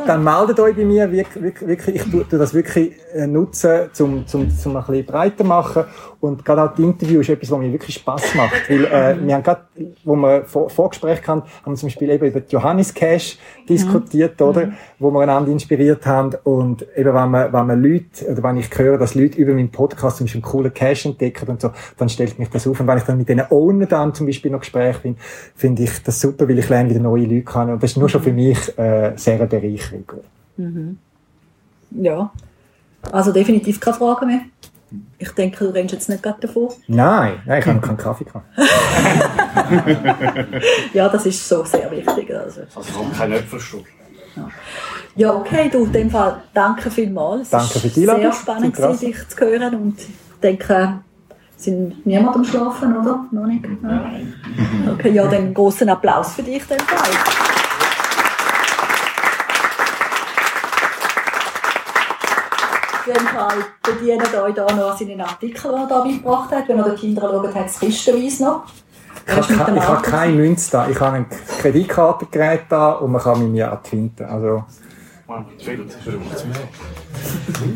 Dann meldet euch bei mir, wirklich, wirklich, ich tue das wirklich äh, nutzen, um, um, um ein bisschen breiter machen. Und gerade auch die Interview ist etwas, was mir wirklich Spass macht. Weil, äh, wir haben gerade, wo wir vor, Vorgespräch hatten, haben wir zum Beispiel eben über Johannes Cash diskutiert, mhm. oder? Wo wir einander inspiriert haben. Und eben, wenn man, wenn man Leute, oder wenn ich höre, dass Leute über meinen Podcast zum Beispiel einen coolen Cash entdecken und so, dann stellt mich das auf. Und wenn ich dann mit denen Owner dann zum Beispiel noch Gespräch bin, finde ich das super, weil ich lerne wieder neue Leute kennen. Und das ist nur schon für mich, äh, sehr eine Bereicherung. Mhm. Ja. Also definitiv keine Frage mehr. Ich denke, du rennst jetzt nicht gerade davor. Nein, nein ich habe keinen Kaffee gehabt. ja, das ist so sehr wichtig. Also, also haben keinen Äpfelstock. Ja. ja, okay, du, in dem Fall danke vielmals. Danke für die Einladung. Sehr spannend, dich zu hören und ich denke, sind niemand am Schlafen, oder? Noch nicht? Nein. Okay, ja, dann einen großen Applaus für dich, dem Fall. jeden Fall bedienen euch da noch seinen Artikel, den er da mitgebracht hat. Wenn ihr dort hinten schaut, hat es kistenweise noch. Ich habe, ich habe keine Münze da. Ich habe ein Kreditkartengerät da und man kann mit mir abfinden. Also.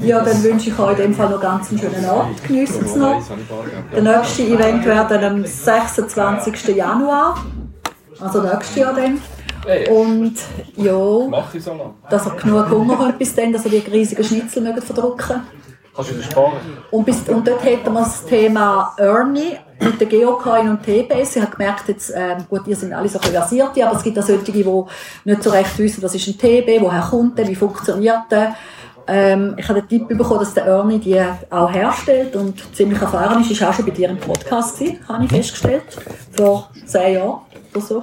Ja, dann wünsche ich euch in dem Fall noch ganz einen schönen Abend. Geniessen es noch. Der nächste Event wird am 26. Januar. Also nächstes Jahr dann. Und ja, dass ihr genug Hunger habt bis dann, dass ihr die riesigen Schnitzel mögt verdrucken Kannst du sparen. Und, bis, und dort hätten wir das Thema Ernie mit der Geocoin und TBS. Ich habe gemerkt, jetzt, ähm, gut, ihr sind alle so versiert, aber es gibt auch solche, die nicht so recht wissen, was ist ein TB, woher kommt der, wie funktioniert der. Ähm, ich habe den Tipp bekommen, dass der Ernie die auch herstellt und ziemlich erfahren ist. Ist auch schon bei dir im Podcast gewesen, habe ich festgestellt. Vor zehn Jahren oder so.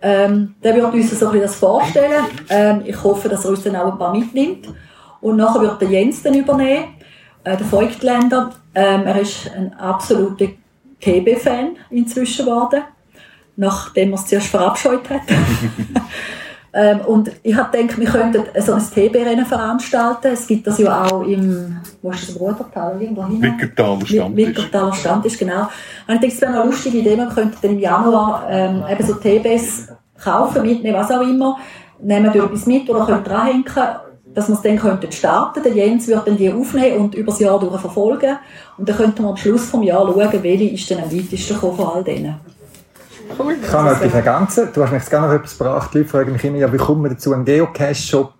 Ähm, der wird uns so ein bisschen das vorstellen. Ähm, ich hoffe, dass er uns dann auch ein paar mitnimmt. Und nachher wird der Jens dann übernehmen, äh, der Volkländer. Ähm, er ist ein absoluter TB-Fan inzwischen geworden, nachdem er es zuerst verabscheut hat. ähm, und ich habe gedacht, wir könnten so ein TB-Rennen veranstalten. Es gibt das ja auch im, wo ist das, hin? Wickertaler Stammtisch. Wickertaler Stammtisch, genau. Und ich denke, es wäre eine lustige Idee, wir könnten dann im Januar ähm, eben so TBs kaufen, mitnehmen, was auch immer, nehmen dort etwas mit oder können dranhängen dass wir es dann könnten starten. Der Jens wird dann die aufnehmen und über das Jahr durch verfolgen. Und dann könnten wir am Schluss des Jahres schauen, welche ist denn am weitesten von all denen. Cool. Ich kann noch etwas ergänzen. Du hast mich jetzt gar noch etwas gebracht. Die Leute fragen mich immer, ja, wie kommt man dazu, einen Geocache-Shop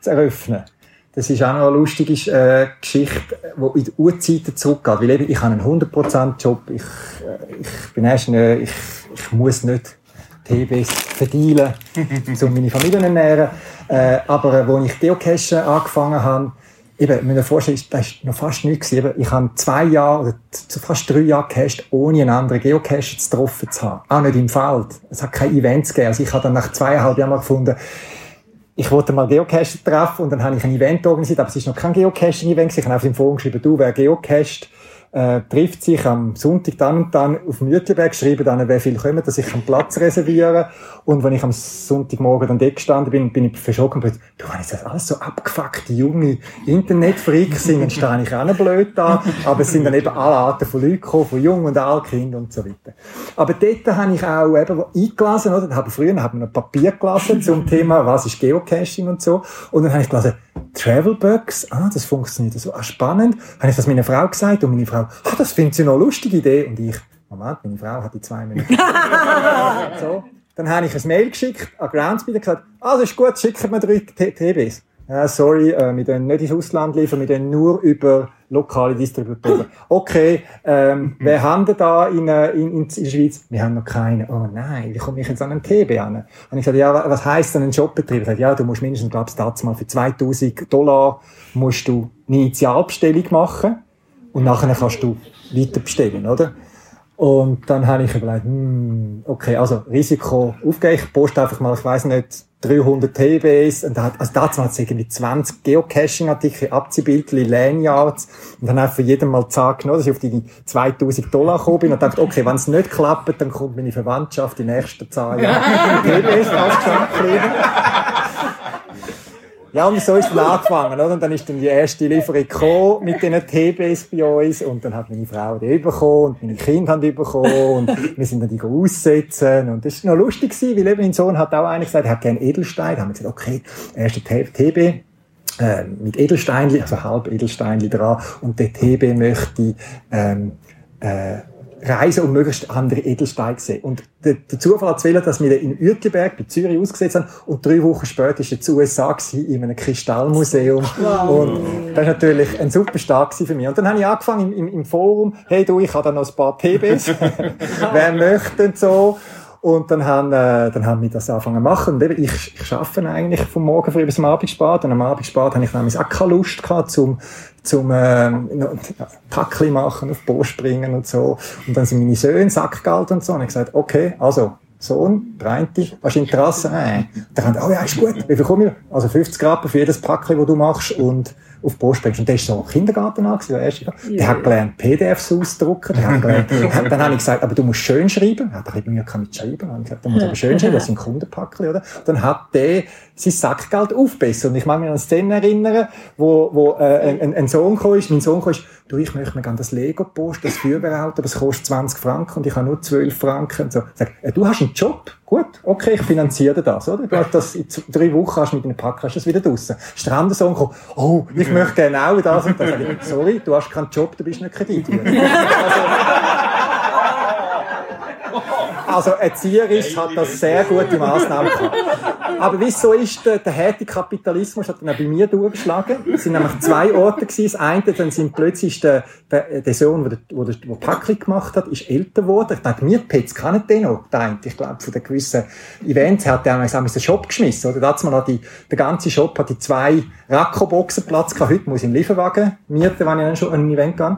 zu eröffnen? Das ist auch noch eine lustige äh, Geschichte, die in die Urzeiten zurückgeht. Weil eben, ich habe einen 100%-Job. Ich, äh, ich bin erst, äh, ich, ich muss nicht TBs verdienen, um meine Familie zu ernähren. Äh, aber äh, als ich Geocachen angefangen habe, eben, mir vorstellen, das ist noch fast nichts. Eben, Ich habe zwei Jahre oder fast drei Jahre gecached, ohne einen anderen Geocacher getroffen zu haben. Auch nicht im Feld. Es hat keine Events gegeben. Also ich habe dann nach zweieinhalb Jahren mal gefunden, ich wollte mal Geocacher treffen und dann habe ich ein Event organisiert, aber es ist noch kein Geocaching-Event. Ich habe einfach im Forum geschrieben, du, wer geocached, äh, trifft sich am Sonntag dann und dann auf dem Mütterberg, schreibe dann, wer viel kommen, dass ich einen Platz reservieren Und wenn ich am Sonntagmorgen dann dort gestanden bin, bin ich verschrocken und bin, du, wenn jetzt alles so abgefuckte junge Internetfreaks sind, dann stehe ich auch noch blöd da. Aber es sind dann eben alle Arten von Leuten gekommen, von Jung und Alt, Kind und so weiter. Aber dort habe ich auch eben eingelesen, oder? Habe früher habe ich noch Papier gelesen zum Thema, was ist Geocaching und so. Und dann habe ich gelesen, Travelbugs, ah, das funktioniert so, ah, spannend. Habe ich das meiner Frau gesagt und meine Frau, ah, das findet sie noch eine lustige Idee. Und ich, Moment, meine Frau hat die zwei Minuten. so. Dann habe ich ein Mail geschickt an Groundspeed und gesagt, ah, das ist gut, schicken mir drei TBs. Ja, sorry, äh, wir können nicht ins Ausland liefern, wir können nur über lokale Distributoren. Okay, ähm, wer haben denn da in, äh, in, in, in der Schweiz? Wir haben noch keine. Oh nein, wie komme ich jetzt an einen TB an? Und ich gesagt, ja, wa- was heisst denn ein Jobbetrieb? Ich gesagt, ja, du musst mindestens, glaubst du, mal für 2000 Dollar musst du eine Initialbestellung machen und nachher kannst du weiter bestellen, oder? Und dann habe ich überlegt, hm, okay, also Risiko aufgeben, ich poste einfach mal, ich weiß nicht, 300 TBs, und da hat, also dazu hat es irgendwie 20 Geocaching-Artikel, Abziehbildchen, Lanyards, und dann habe ich für jeden mal gesagt, dass ich auf die 2000 Dollar gekommen bin und dachte, okay, wenn es nicht klappt, dann kommt meine Verwandtschaft in nächster Zahl ja, TBs als Geschenkkleben. Ja, und so ist es angefangen, oder? Und dann ist dann die erste Lieferung gekommen mit diesen TBs bei uns. Und dann hat meine Frau die bekommen und meine Kinder haben die bekommen und wir sind dann die aussetzen. Und das war noch lustig gewesen, weil eben mein Sohn hat auch einer gesagt, er hat gerne Edelstein. Da haben wir gesagt, okay, erste TB äh, mit Edelsteinli, also halb Edelsteinli dran. Und der TB möchte ähm, äh, reisen und möglichst andere Edelsteine sehen. Und der, der Zufall hat gewählt, dass wir den in Uetliberg bei Zürich ausgesetzt haben und drei Wochen später ist er zu USA in einem Kristallmuseum. Und das war natürlich ein super Start für mich. Und dann habe ich angefangen im, im, im Forum, hey du, ich habe da noch ein paar TBs, wer möchte und so. Und dann haben, äh, dann haben wir das angefangen zu machen. Und eben, ich, ich arbeite eigentlich vom Morgen früh bis zum Abend spät. Und am Abend spät habe ich nämlich auch keine Lust gehabt, zum, zum, ja, Tackli machen, auf Boot springen und so. Und dann sind meine Söhne Sackgeld und so. Und ich gesagt, okay, also, Sohn, der eine, hast du Interesse? Nein. Dann haben die, oh ja, ist gut. Wie viel komme ich? Also 50 Rappen für jedes Packli, das du machst und auf die Post bringst. Und der ist so Kindergarten an, der erste. Jahr. Der hat gelernt, PDFs auszudrucken. Der hat gelernt, dann habe ich gesagt, aber du musst schön schreiben. Er hat ein bisschen Mühe mit Schreiben. Dann habe ich gesagt, du musst aber schön schreiben, das sind Kundenpackli, oder? Dann hat der sein Sackgeld aufbessert. Und ich mag mich an eine Szene erinnern, wo, wo äh, ein, ein, Sohn kam, ist, mein Sohn kam, ist, du, ich möchte mir gerne das Lego posten, das Feuerwehrauto, aber es kostet 20 Franken und ich habe nur 12 Franken. Und so. Sag, äh, du hast einen Job? Gut, okay, ich finanziere dir das, oder? Du hast das in drei Wochen hast mit einem Pack, hast du das wieder draussen. Ist der andere Sohn gekommen, oh, ich möchte gerne auch das und das. Ich, Sorry, du hast keinen Job, du bist nicht Kreditgeber. Also erzieherisch hat das sehr gute Maßnahmen gehabt. Aber wie es so ist, der, der harte Kapitalismus hat dann auch bei mir durchgeschlagen. Es sind nämlich zwei Orte gewesen. Das eine, dann sind plötzlich der, der, der Sohn, der, der, der, der gemacht hat, ist älter geworden. Ich denke, mir Pets kennen den noch. Der eine, ich glaube, von den gewissen Events hat der einmal den Shop geschmissen, oder? Dazu hat die, der ganze Shop hat die zwei Racco-Boxen Platz gehabt. Heute muss ich einen Lieferwagen mieten, wenn ich dann schon an ein Event gehe.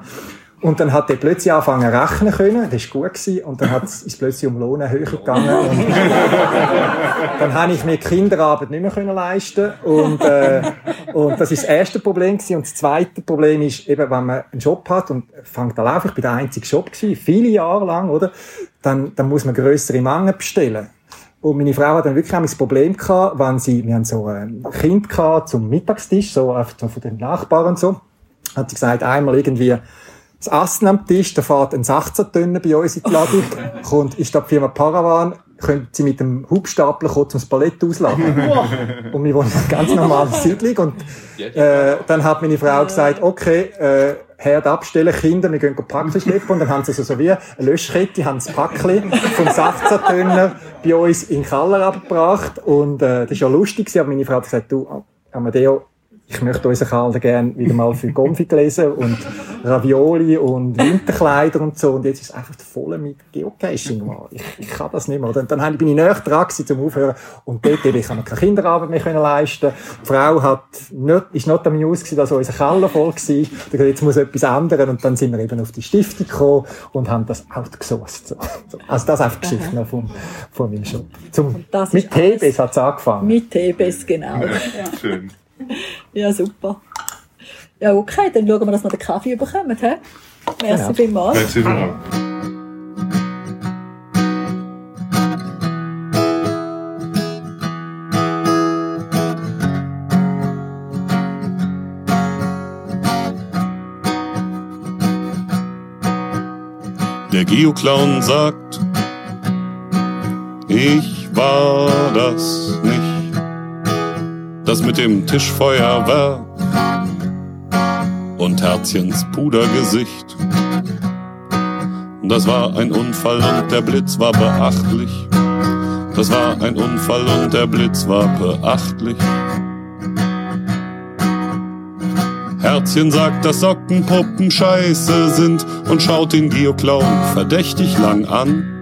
Und dann hat er plötzlich angefangen zu rechnen können. Das war gut gewesen. Und dann hat es plötzlich um Lohnerhöhung gegangen. Und dann habe ich mir Kinderarbeit nicht mehr können leisten und äh, und das ist das erste Problem gewesen. und das zweite Problem ist eben, wenn man einen Job hat und fängt an laufen, ich bin der einzige Job gewesen, viele Jahre lang, oder? Dann, dann muss man größere Mengen bestellen. Und meine Frau hat dann wirklich auch das Problem gehabt, wenn sie, wir haben so ein Kind gehabt zum Mittagstisch, so einfach von den Nachbarn und so, hat sie gesagt, einmal irgendwie, das Essen am Tisch, da fährt ein 16 Tonnen bei uns in die Ladung, kommt, ist da die Firma Paravan, können sie mit dem Hubstapler kommen, zum Palett ausladen. und wir wohnen in einer ganz normalen Siedlung und äh, dann hat meine Frau gesagt, okay, äh, Herd abstellen, Kinder, wir gehen Päckchen schleppen. Und dann haben sie so, so wie eine Löschkette, haben das Päckchen vom 16 Tonner bei uns in den Keller abgebracht. Und äh, das war ja lustig, gewesen, aber meine Frau hat gesagt, du, Amadeo, ich möchte unseren Kalender gerne wieder mal für Konfit lesen und Ravioli und Winterkleider und so. Und jetzt ist es einfach voll mit Geocaching. Mann. Ich, ich kann das nicht mehr. Und dann bin ich näher dran gewesen, zum Aufhören. Und dort eben, ich kann mir keine Kinderarbeit mehr können leisten. Die Frau hat nicht, ist not amused gewesen, dass unser Keller voll war. Da jetzt muss etwas ändern. Und dann sind wir eben auf die Stiftung gekommen und haben das outgesourced. So. Also das ist einfach Geschichte noch vom, von meinem Shop. Zum, mit TBS hat es angefangen. Mit TBS, genau. Ja. Schön. Ja, super. Ja, okay, dann schauen wir, dass wir den Kaffee bekommen. He? Merci ja. vielmals. Merci vielmals. Der Geoclown sagt, ich war das nicht das mit dem Tischfeuerwerk und Herzchens Pudergesicht. Das war ein Unfall und der Blitz war beachtlich. Das war ein Unfall und der Blitz war beachtlich. Herzchen sagt, dass Sockenpuppen scheiße sind und schaut den Geoclown verdächtig lang an.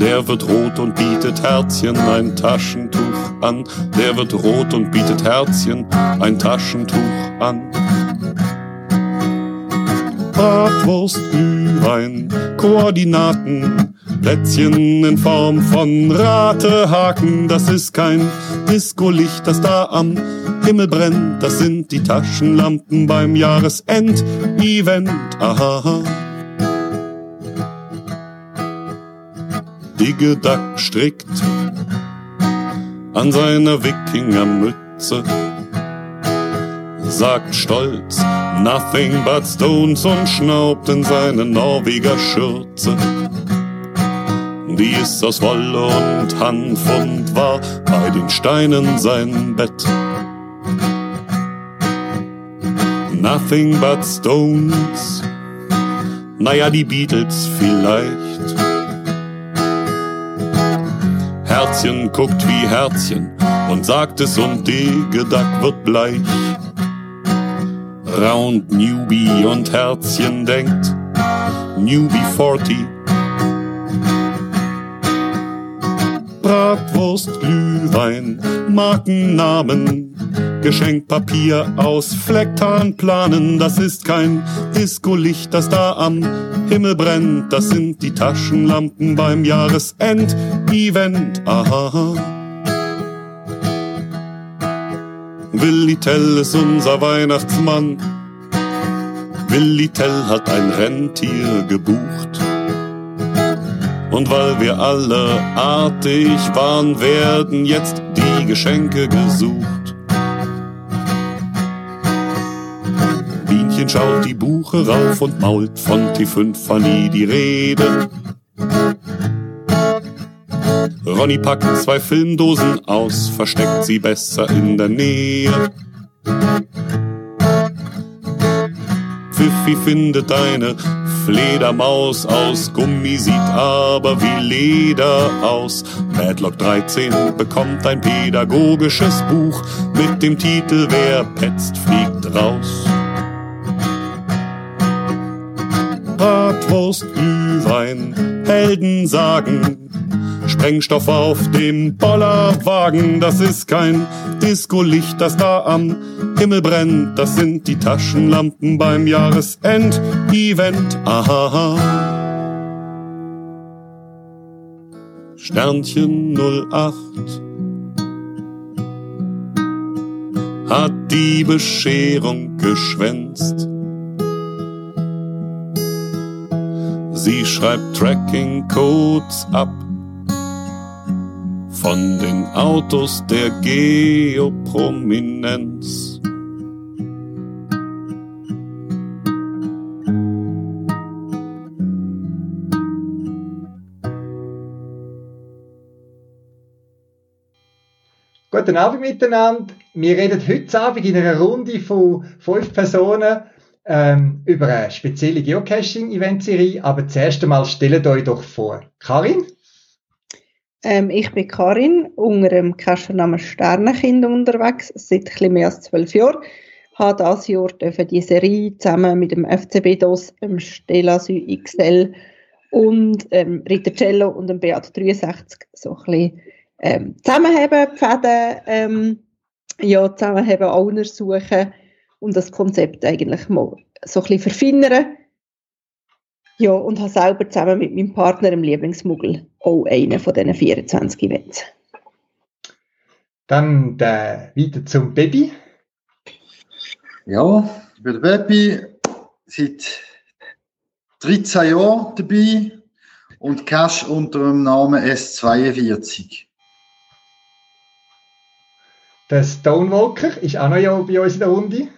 Der wird rot und bietet Herzchen ein Taschentuch an. Der wird rot und bietet Herzchen ein Taschentuch an. Bratwurst, Glühwein, Koordinaten, Plätzchen in Form von Ratehaken. Das ist kein Disco-Licht, das da am Himmel brennt. Das sind die Taschenlampen beim Jahresend-Event. Aha. Diggedack strickt an seiner Wikingermütze, sagt stolz Nothing but Stones und schnaubt in seine Norweger Schürze. Die ist aus Wolle und Hanf und war bei den Steinen sein Bett. Nothing but Stones, naja, die Beatles vielleicht. Herzchen guckt wie Herzchen und sagt es und Degedack wird bleich. Round Newbie und Herzchen denkt Newbie 40. Bratwurst, Glühwein, Markennamen, Geschenkpapier aus Flecktarnplanen. Das ist kein Disco-Licht, das da am Himmel brennt. Das sind die Taschenlampen beim Jahresend-Event. Aha. Willi Tell ist unser Weihnachtsmann. Willi Tell hat ein Rentier gebucht. Und weil wir alle artig waren, werden jetzt die Geschenke gesucht. Bienchen schaut die Buche rauf und mault von T5 war nie die Rede. Ronny packt zwei Filmdosen aus, versteckt sie besser in der Nähe. Pfiffi findet eine Fledermaus aus Gummi, sieht aber wie Leder aus. Madlock 13 bekommt ein pädagogisches Buch mit dem Titel Wer petzt, fliegt raus. Bratwurst, Glühwein, Helden sagen, Sprengstoff auf dem Bollerwagen, das ist kein Disco-Licht, das da am Himmel brennt, das sind die Taschenlampen beim Jahresend-Event. Aha. Sternchen 08 hat die Bescherung geschwänzt. Sie schreibt Tracking-Codes ab von den Autos der Geoprominenz. Guten Abend miteinander. Wir reden heute Abend in einer Runde von fünf Personen ähm, über eine spezielle Geocaching-Event-Serie. Aber zuerst einmal stellt euch doch vor. Karin? Ähm, ich bin Karin, unter dem Cachernamen Sternenkind unterwegs, seit bisschen mehr als zwölf Jahren. Habe dieses Jahr die Serie zusammen mit dem FCB DOS, dem Stella Sü XL und ähm, Ritter Cello und dem Beat 63 so ein bisschen ähm, zusammenheben, die Fäden ähm, ja, zusammenheben, Owner suchen und das Konzept eigentlich mal so ein bisschen verfeinern. Ja, und habe selber zusammen mit meinem Partner im Lieblingsmuggel auch einen von diesen 24 Events. Dann der, weiter zum Baby. Ja, ich bin der Baby, seit 13 Jahren dabei und Cash unter dem Namen S42. Der Stonewalker ist auch noch ja bei uns in der Runde.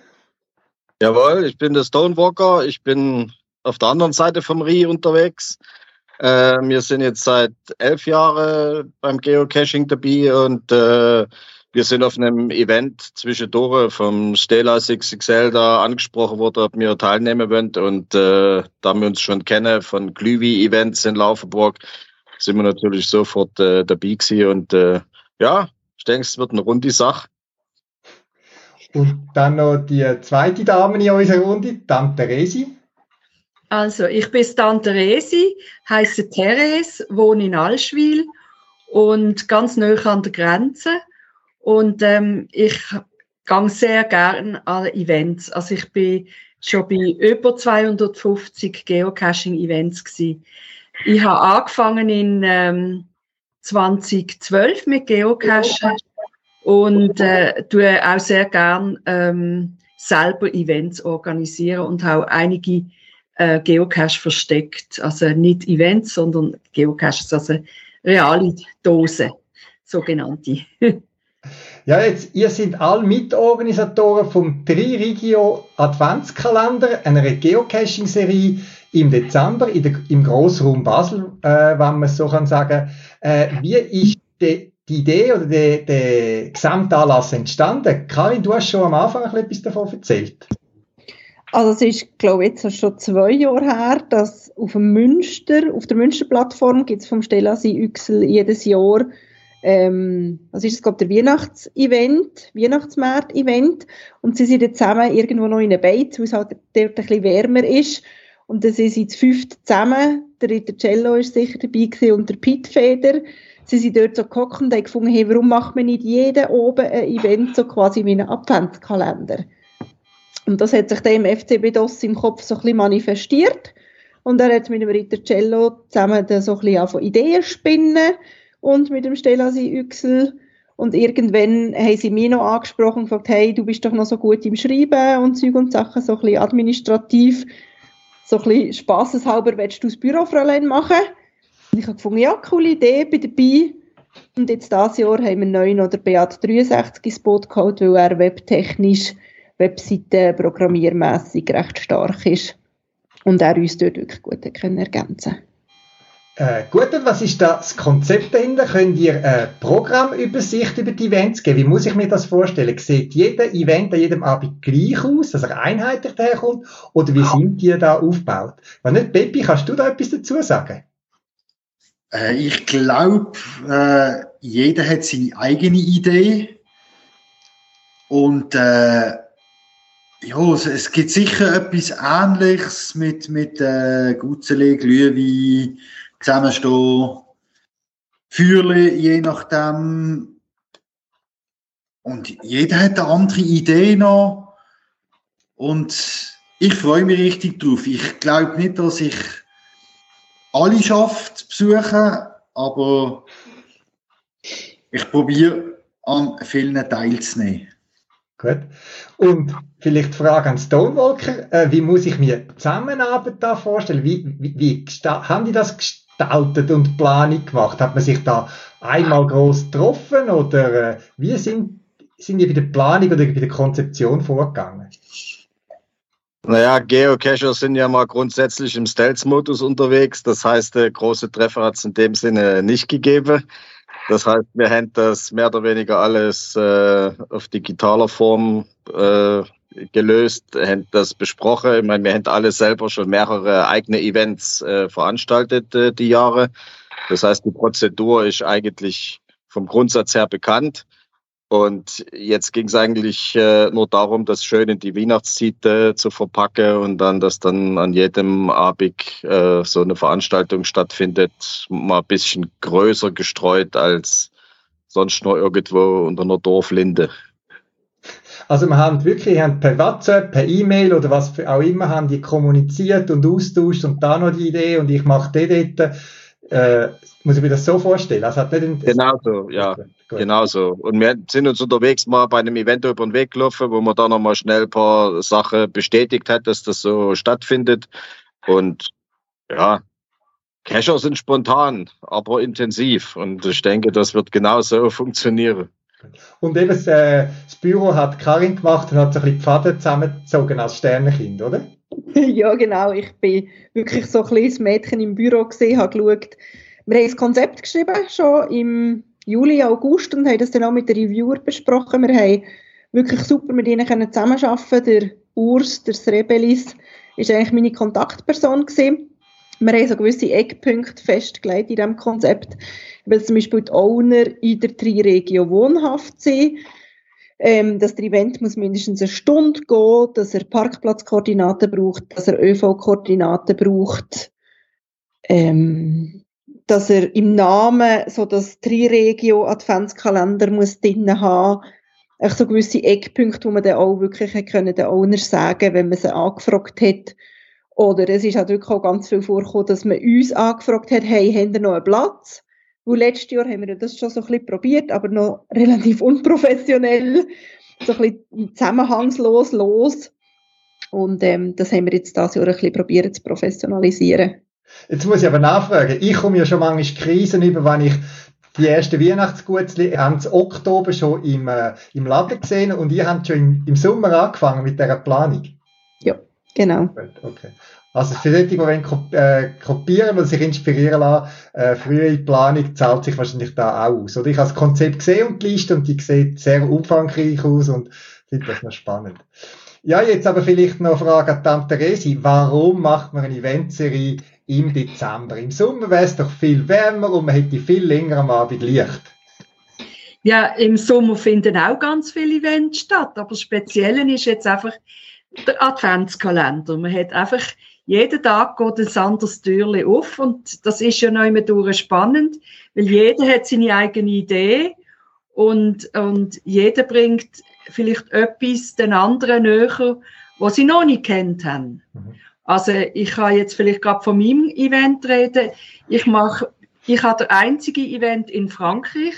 Jawohl, ich bin der Stonewalker. Ich bin auf der anderen Seite vom Rie unterwegs. Äh, wir sind jetzt seit elf Jahren beim Geocaching dabei und äh, wir sind auf einem Event zwischendurch vom Stella 6XL da angesprochen worden, ob wir teilnehmen wollen. Und äh, da wir uns schon kennen von Glühwi-Events in Laufenburg, sind wir natürlich sofort äh, dabei gewesen. Und äh, ja, ich denke, es wird eine runde Sache. Und dann noch die zweite Dame in unserer Runde, Tante Resi. Also, ich bin Tante Resi, heiße Therese, wohne in Allschwil und ganz nah an der Grenze. Und ähm, ich gehe sehr gerne an Events. Also ich bin schon bei über 250 Geocaching-Events gewesen. Ich habe angefangen in ähm, 2012 mit Geocachen und äh, tue auch sehr gern ähm, selber Events organisieren und auch einige äh, Geocache versteckt. Also nicht Events, sondern Geocaches, also reale Dosen, sogenannte. Ja, jetzt, ihr seid alle Mitorganisatoren vom Tri-Regio Adventskalender, einer Geocaching-Serie im Dezember in der, im Grossraum Basel, äh, wenn man so kann sagen. Äh, wie ist die, die Idee oder der, der Gesamtanlass entstanden? Karin, du hast schon am Anfang etwas davon erzählt. Also es ist, glaube ich, jetzt schon zwei Jahre her, dass auf dem Münster, auf der Münster-Plattform gibt es vom Stellasi Yüksel jedes Jahr ähm, was ist es, glaube der Weihnachtsevent, Weihnachtsmarkt-Event. Und sie sind jetzt zusammen irgendwo noch in einer Beiz, weil es halt dort ein bisschen wärmer ist. Und dann sind sie zu fünft zusammen, der Ritter Cello ist sicher dabei gewesen und der Pete Feder, sie sind dort so gehockt und haben gefunden, hey, warum macht man nicht jeden oben ein Event so quasi wie ein Adventskalender? Und das hat sich dann im FCB DOS im Kopf so ein bisschen manifestiert und er hat mit dem Ritter Cello zusammen so ein bisschen von Ideen spinnen und mit dem Stelasi Yüksel. Und irgendwann haben sie mich noch angesprochen und gefragt, hey, du bist doch noch so gut im Schreiben und Zeug und Sachen, so ein bisschen administrativ, so ein bisschen spasseshalber willst du das Bürofräulein machen? Und ich habe gefunden, ja, coole Idee, bin dabei. Und jetzt dieses Jahr haben wir neu noch der Beat 63 ins Boot geholt, weil er webtechnisch, Webseiten programmiermässig recht stark ist. Und er uns dort wirklich gut ergänzen kann. Äh, gut, und was ist das Konzept dahinter? Könnt ihr eine Programmübersicht über die Events geben? Wie muss ich mir das vorstellen? Sieht jeder Event an jedem Abend gleich aus, dass er einheitlich daherkommt? Oder wie sind die da aufgebaut? Wenn nicht, Peppi, kannst du da etwas dazu sagen? Äh, ich glaube, äh, jeder hat seine eigene Idee. Und äh, ja, es, gibt sicher etwas Ähnliches mit, mit äh, Gutzele, Glühwein, zusammenstehen, fühlen, je nachdem. Und jeder hat eine andere Idee noch. Und ich freue mich richtig drauf. Ich glaube nicht, dass ich alle schaffe zu besuchen, aber ich probiere an vielen teilzunehmen. Gut. Und vielleicht Frage an Stonewalker. Äh, wie muss ich mir Zusammenarbeit da vorstellen? Wie, wie, wie haben die das gestaltet und Planung gemacht? Hat man sich da einmal groß getroffen oder äh, wie sind, sind die bei der Planung oder bei der Konzeption vorgegangen? Naja, Geocacher sind ja mal grundsätzlich im Stealth-Modus unterwegs. Das heißt, äh, große Treffer hat es in dem Sinne nicht gegeben. Das heißt, wir haben das mehr oder weniger alles äh, auf digitaler Form äh, gelöst, haben das besprochen. Ich meine, wir haben alle selber schon mehrere eigene Events äh, veranstaltet äh, die Jahre. Das heißt, die Prozedur ist eigentlich vom Grundsatz her bekannt. Und jetzt ging es eigentlich äh, nur darum, das schön in die Weihnachtszeit äh, zu verpacken und dann, dass dann an jedem Abend äh, so eine Veranstaltung stattfindet, mal ein bisschen größer gestreut als sonst nur irgendwo unter einer Dorflinde. Also wir haben wirklich wir haben per WhatsApp, per E-Mail oder was auch immer, haben die kommuniziert und austauscht und da noch die Idee und ich mache die dort. Äh, muss ich mir das so vorstellen? Also hat nicht ein, genau so, ja. Genau so. Und wir sind uns unterwegs mal bei einem Event über den Weg gelaufen, wo man da nochmal schnell ein paar Sachen bestätigt hat, dass das so stattfindet. Und ja, Cacher sind spontan, aber intensiv. Und ich denke, das wird genauso funktionieren. Und eben das, äh, das Büro hat Karin gemacht und hat so ein bisschen Pfaden zusammengezogen als Sternenkind, oder? ja, genau. Ich bin wirklich so ein kleines Mädchen im Büro gesehen, habe geschaut. Wir haben das Konzept geschrieben, schon im Juli, August und haben das dann auch mit den Reviewer besprochen. Wir haben wirklich super mit ihnen zusammenarbeiten Der Urs, der Srebelis, ist eigentlich meine Kontaktperson gewesen. Wir haben so gewisse Eckpunkte festgelegt in diesem Konzept, weil zum Beispiel die Owner in der Tri-Region wohnhaft sind, ähm, dass der Event muss mindestens eine Stunde gehen, dass er Parkplatzkoordinaten braucht, dass er ÖV-Koordinaten braucht, ähm, dass er im Namen so das Tri-Regio Adventskalender muss drin haben. Echt so gewisse Eckpunkte, wo man dann auch wirklich können, den Owner sagen, wenn man sie angefragt hat. Oder es ist halt wirklich auch ganz viel vorgekommen, dass man uns angefragt hat, hey, haben wir noch einen Platz? Weil letztes Jahr haben wir das schon so ein bisschen probiert, aber noch relativ unprofessionell, so ein bisschen zusammenhangslos los. Und ähm, das haben wir jetzt dieses Jahr ein bisschen probiert zu professionalisieren. Jetzt muss ich aber nachfragen. Ich komme ja schon manchmal Krisen über, wenn ich die ersten Weihnachtsgutzli Ende Oktober schon im, äh, im Laden gesehen und ihr habt schon im, im Sommer angefangen mit dieser Planung. Ja, genau. Okay. Also für die, die wollen äh, kopieren oder sich inspirieren lassen, äh, frühe Planung zahlt sich wahrscheinlich da auch aus. Oder ich habe das Konzept gesehen und die Liste und die sieht sehr umfangreich aus und finde das noch spannend. Ja, jetzt aber vielleicht noch eine Frage an Tante Resi. Warum macht man eine Eventserie im Dezember. Im Sommer wäre es doch viel wärmer und man hätte viel länger am Abend Licht. Ja, im Sommer finden auch ganz viele Events statt, aber das Spezielle ist jetzt einfach der Adventskalender. Man hat einfach, jeden Tag geht ein anderes Türchen auf und das ist ja noch immer spannend, weil jeder hat seine eigene Idee und, und jeder bringt vielleicht etwas den anderen näher, was sie noch nicht kennt haben. Mhm. Also ich kann jetzt vielleicht gerade von meinem Event reden. Ich mache, ich habe der einzige Event in Frankreich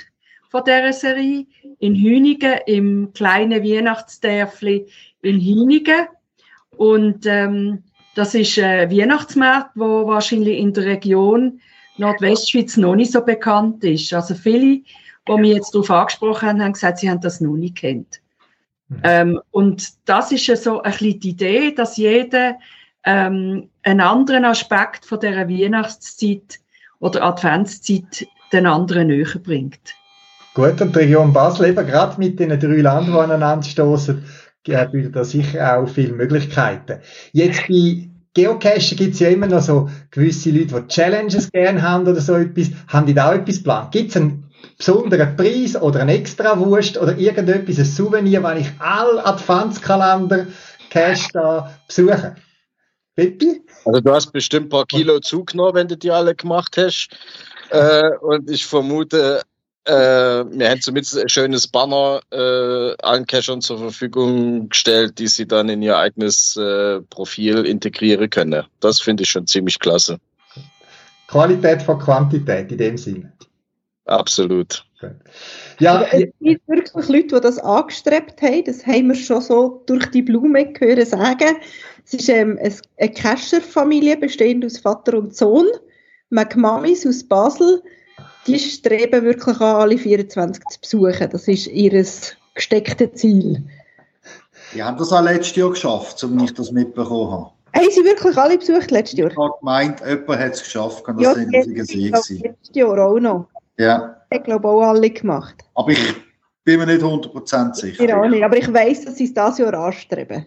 von dieser Serie, in Hünigen, im kleinen Weihnachtsdörfli in Hünigen. Und ähm, das ist ein Weihnachtsmarkt, wo wahrscheinlich in der Region Nordwestschweiz noch nicht so bekannt ist. Also viele, die mich jetzt darauf angesprochen haben, haben gesagt, sie haben das noch nicht kennt. Mhm. Ähm, und das ist ja so ein bisschen die Idee, dass jeder ähm, einen anderen Aspekt von dieser Weihnachtszeit oder Adventszeit den anderen näher bringt. Gut, und die Region Basel eben gerade mit den drei Ländern, die aneinander stoßen, bietet da sicher auch viele Möglichkeiten. Jetzt bei Geocaching gibt es ja immer noch so gewisse Leute, die Challenges gerne haben oder so etwas. Haben die da auch etwas geplant? Gibt es einen besonderen Preis oder einen extra Wurst oder irgendetwas, ein Souvenir, wenn ich alle Adventskalender Cache da besuche? Bitte? Also du hast bestimmt ein paar Kilo zugenommen, wenn du die alle gemacht hast. Äh, und ich vermute, äh, wir haben zumindest ein schönes Banner äh, allen Cachern zur Verfügung gestellt, die sie dann in ihr eigenes äh, Profil integrieren können. Das finde ich schon ziemlich klasse. Qualität vor Quantität in dem Sinne. Absolut. Ja, es gibt wirklich Leute, die das angestrebt haben. Das haben wir schon so durch die Blume gehört sagen. Es ist ähm, eine Kescher-Familie, bestehend aus Vater und Sohn. McMamis aus Basel. Die streben wirklich an, alle 24 zu besuchen. Das ist ihr gestecktes Ziel. Die haben das auch letztes Jahr geschafft, so wie ich das mitbekommen habe. Haben sie wirklich alle besucht letztes Jahr? Ich habe gemeint, jemand hat es geschafft, kann das ja, nicht sein. Letztes Jahr auch noch. Ja. haben, glaube ich, auch alle gemacht. Aber ich bin mir nicht 100% sicher. Ich auch nicht, aber ich weiss, dass sie es dieses Jahr anstreben.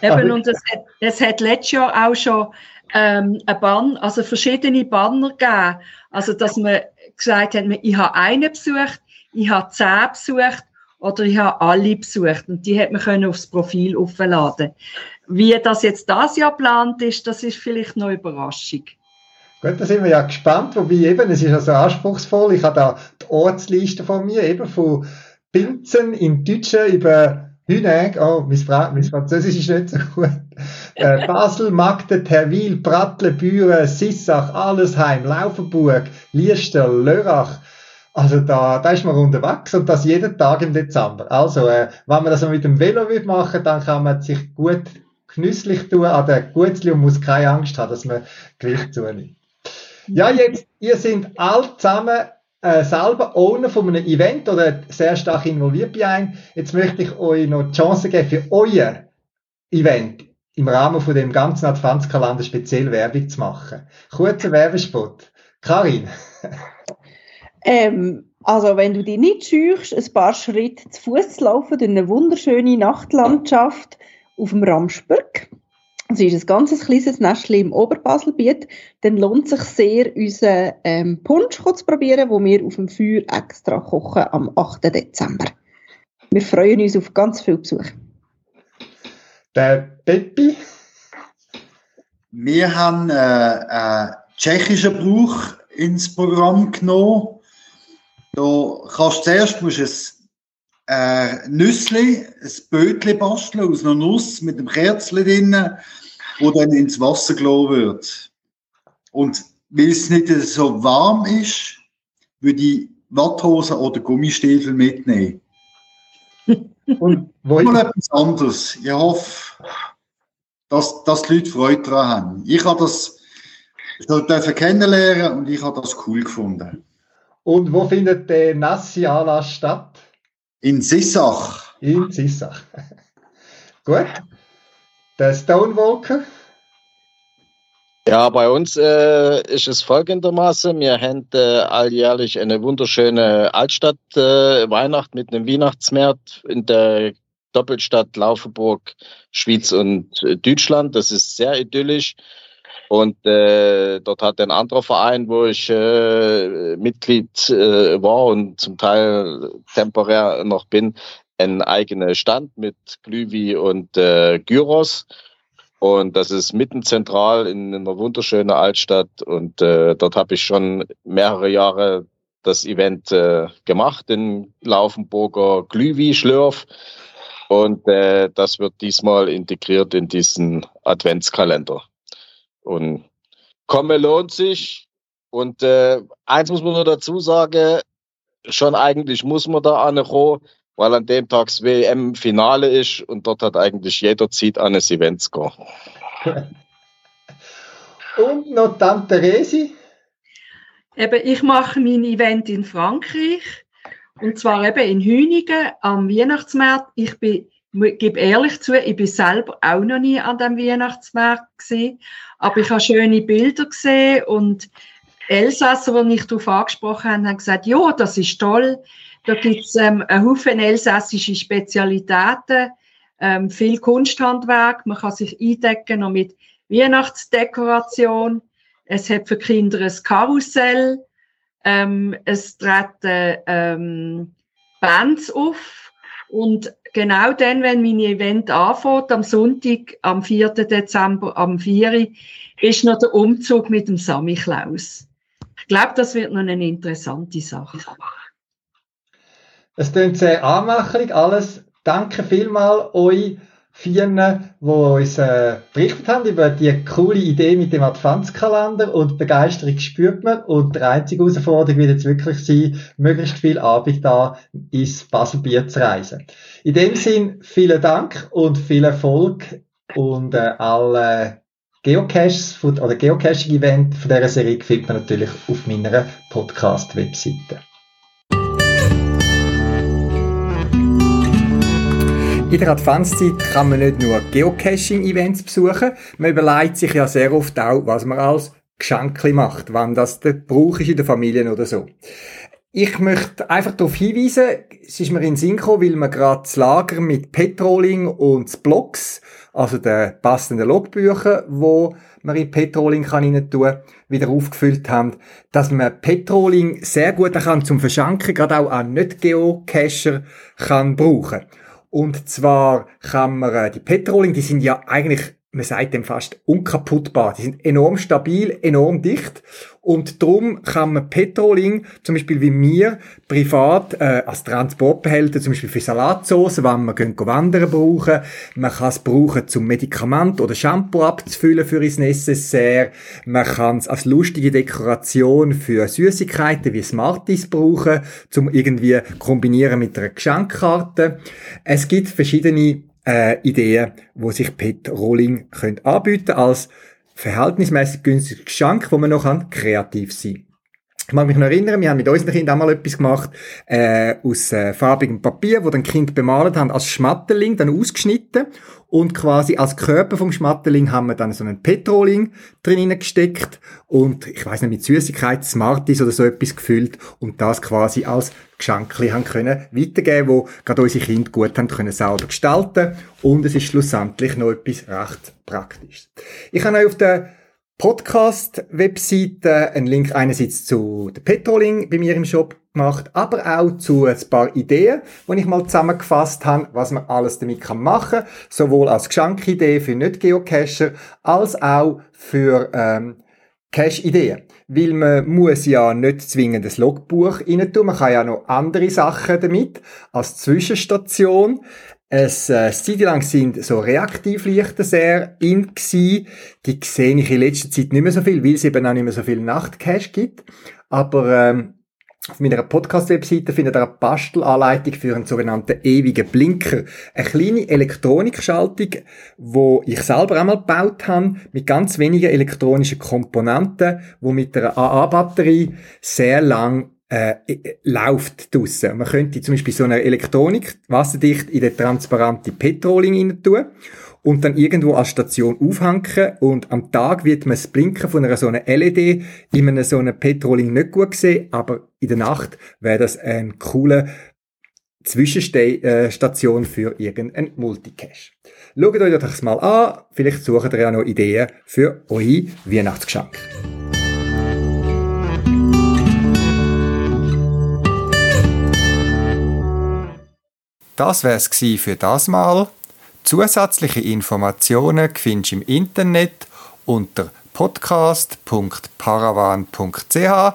Eben, und es hat, es hat letztes Jahr auch schon ähm, ein Bann, also verschiedene Banner gegeben. Also, dass man gesagt hat, ich habe einen besucht, ich habe zehn besucht oder ich habe alle besucht. Und die hat man können aufs Profil aufladen. Wie das jetzt das Jahr geplant ist, das ist vielleicht noch eine Überraschung. Gut, da sind wir ja gespannt, wobei eben, es ist ja so anspruchsvoll. Ich habe da die Ortsliste von mir, eben von Pinzen in Deutschen über Hüneg, oh, mein Französisch ist nicht so gut. Äh, Basel, Magde, Terwil, Brattle, Büren, Sissach, Allesheim, Laufenburg, Liester, Lörrach. Also da, da ist man unterwegs und das jeden Tag im Dezember. Also, äh, wenn man das mit dem Velo machen dann kann man sich gut genüsslich tun an der Gutzli und muss keine Angst haben, dass man Gewicht zunimmt. Ja, jetzt, ihr sind alle zusammen äh, selber Owner von einem Event oder sehr stark involviert bei einem. Jetzt möchte ich euch noch die Chance geben, für euer Event im Rahmen von dem ganzen Adventskalender speziell Werbung zu machen. Kurzer Werbespot. Karin. Ähm, also, wenn du dich nicht scheuchst, ein paar Schritte zu Fuß zu laufen durch eine wunderschöne Nachtlandschaft auf dem Ramsberg, es ist ein ganz kleines Nestchen im Oberbaselbiet, dann lohnt es sich sehr, unseren ähm, Punsch zu probieren, den wir auf dem Feuer extra kochen am 8. Dezember. Wir freuen uns auf ganz viel Besuch. Der Peppi? Wir haben äh, tschechischen Brauch ins Programm genommen. Da kannst zuerst musst ein äh, Nüssli, ein Bötli basteln aus einer Nuss mit einem Kerzchen drin, wo dann ins Wasser gelassen wird. Und weil es nicht so warm ist, würde ich Watthosen oder Gummistiefel mitnehmen. Und Mal etwas anderes. Ich hoffe, dass, dass die Leute Freude daran haben. Ich habe das schon kennenlernen und ich habe das cool gefunden. Und wo findet der nasse Anlass statt? In Sissach. In Sissach. Gut. Der Stonewalker. Ja, bei uns äh, ist es folgendermaßen. Wir haben äh, alljährlich eine wunderschöne Altstadt-Weihnacht äh, mit einem Weihnachtsmarkt in der Doppelstadt Laufenburg, Schweiz und äh, Deutschland. Das ist sehr idyllisch. Und äh, dort hat ein anderer Verein, wo ich äh, Mitglied äh, war und zum Teil temporär noch bin, einen eigenen Stand mit Glühwi und äh, Gyros. Und das ist mitten zentral in einer wunderschönen Altstadt. Und äh, dort habe ich schon mehrere Jahre das Event äh, gemacht, den Laufenburger Glühwi-Schlürf. Und äh, das wird diesmal integriert in diesen Adventskalender. Und komme lohnt sich. Und äh, eins muss man nur dazu sagen, schon eigentlich muss man da ankommen, weil an dem Tag das WM-Finale ist und dort hat eigentlich jeder Zeit eines Events gehen. und noch Tante Resi? Eben, ich mache mein Event in Frankreich und zwar eben in Hüningen am Weihnachtsmarkt. Ich bin ich gebe ehrlich zu, ich bin selber auch noch nie an dem Weihnachtsmarkt gesehen, aber ich habe schöne Bilder gesehen und Elsasser, die ich darauf angesprochen habe, haben gesagt, ja, das ist toll. Da gibt es ähm, einen Haufen elsässische Spezialitäten, ähm, viel Kunsthandwerk, man kann sich eindecken noch mit Weihnachtsdekoration. Es hat für Kinder ein Karussell, ähm, es treten ähm, Bands auf und genau dann, wenn mein Event anfängt, am Sonntag, am 4. Dezember, am 4. ist noch der Umzug mit dem Sammy Klaus. Ich glaube, das wird noch eine interessante Sache. Es klingt sehr anmachlich, alles. Danke vielmals euch vier, die uns äh, berichtet haben über die coole Idee mit dem Adventskalender und Begeisterung spürt man. Und die einzige Herausforderung wird jetzt wirklich sein, möglichst viel Abend da ins Baselbier zu reisen. In dem Sinn, vielen Dank und viel Erfolg und äh, alle Geocaches oder Geocaching-Event von dieser Serie findet man natürlich auf meiner Podcast-Webseite. In der Adventszeit kann man nicht nur Geocaching-Events besuchen, man überlegt sich ja sehr oft auch, was man als Geschenke macht, wann das der Brauch ist in der Familie oder so. ich möchte einfach darauf hinweisen, es ist mir in gekommen, weil wir gerade das Lager mit Petroling und Blogs, also den passenden Logbüchern, wo man in Petroling kann rein tun, wieder aufgefüllt haben, dass man Petroling sehr gut kann zum Verschanken, gerade auch an Nicht-Geocacher kann brauchen. Und zwar kann man äh, die Petroling, die sind ja eigentlich man sagt dem fast unkaputtbar. Die sind enorm stabil, enorm dicht und darum kann man Petroling, zum Beispiel wie mir, privat äh, als Transportbehälter, zum Beispiel für Salatsauce, wenn wir gehen wandern brauchen. Man kann es brauchen zum Medikament oder Shampoo abzufüllen für ins Necessaire. Man kann es als lustige Dekoration für Süßigkeiten wie Smarties brauchen, zum irgendwie kombinieren mit einer Geschenkkarte. Es gibt verschiedene äh, Ideen, wo sich Pet Rolling können anbieten als verhältnismäßig günstiges Geschenk, wo man noch kann, kreativ sein ich mag mich noch erinnern, wir haben mit unseren Kindern auch mal etwas gemacht, äh, aus äh, farbigem Papier, wo dann Kind bemalt haben, als Schmetterling, dann ausgeschnitten und quasi als Körper vom Schmetterling haben wir dann so einen Petroling drin gesteckt und ich weiß nicht, mit Süßigkeit, Smarties oder so etwas gefüllt und das quasi als Geschenkli haben können weitergeben, wo gerade unsere Kinder gut haben können sauber gestalten und es ist schlussendlich noch etwas recht praktisches. Ich habe euch auf der Podcast-Webseite einen Link einerseits zu der Petroling bei mir im Shop gemacht, aber auch zu ein paar Ideen, die ich mal zusammengefasst habe, was man alles damit machen kann, sowohl als Geschenkidee für Nicht-Geocacher, als auch für ähm, Cache-Ideen. Weil man muss ja nicht zwingend das Logbuch rein tun, man kann ja noch andere Sachen damit als Zwischenstation. Es, äh, Zeit lang sind so Reaktivlichter sehr in gewesen. Die sehe ich in letzter Zeit nicht mehr so viel, weil es eben auch nicht mehr so viel Nachtcache gibt. Aber ähm, auf meiner Podcast-Webseite findet ihr eine Bastelanleitung für einen sogenannten ewigen Blinker. Eine kleine Elektronikschaltung, wo ich selber einmal gebaut habe, mit ganz wenigen elektronischen Komponenten, wo mit einer AA-Batterie sehr lang äh, läuft draussen. Man könnte zum Beispiel so eine Elektronik wasserdicht in den transparente Petroling rein tun und dann irgendwo als Station aufhängen und am Tag wird man das Blinken von einer so einer LED in einem so einem Petroling nicht gut sehen, aber in der Nacht wäre das ein cooler Zwischenstation für irgendein Multicache. Schaut euch das mal an, vielleicht sucht ihr ja noch Ideen für eure Weihnachtsgeschenke. Das wär's für das Mal. Zusätzliche Informationen findest du im Internet unter podcast.paravan.ch.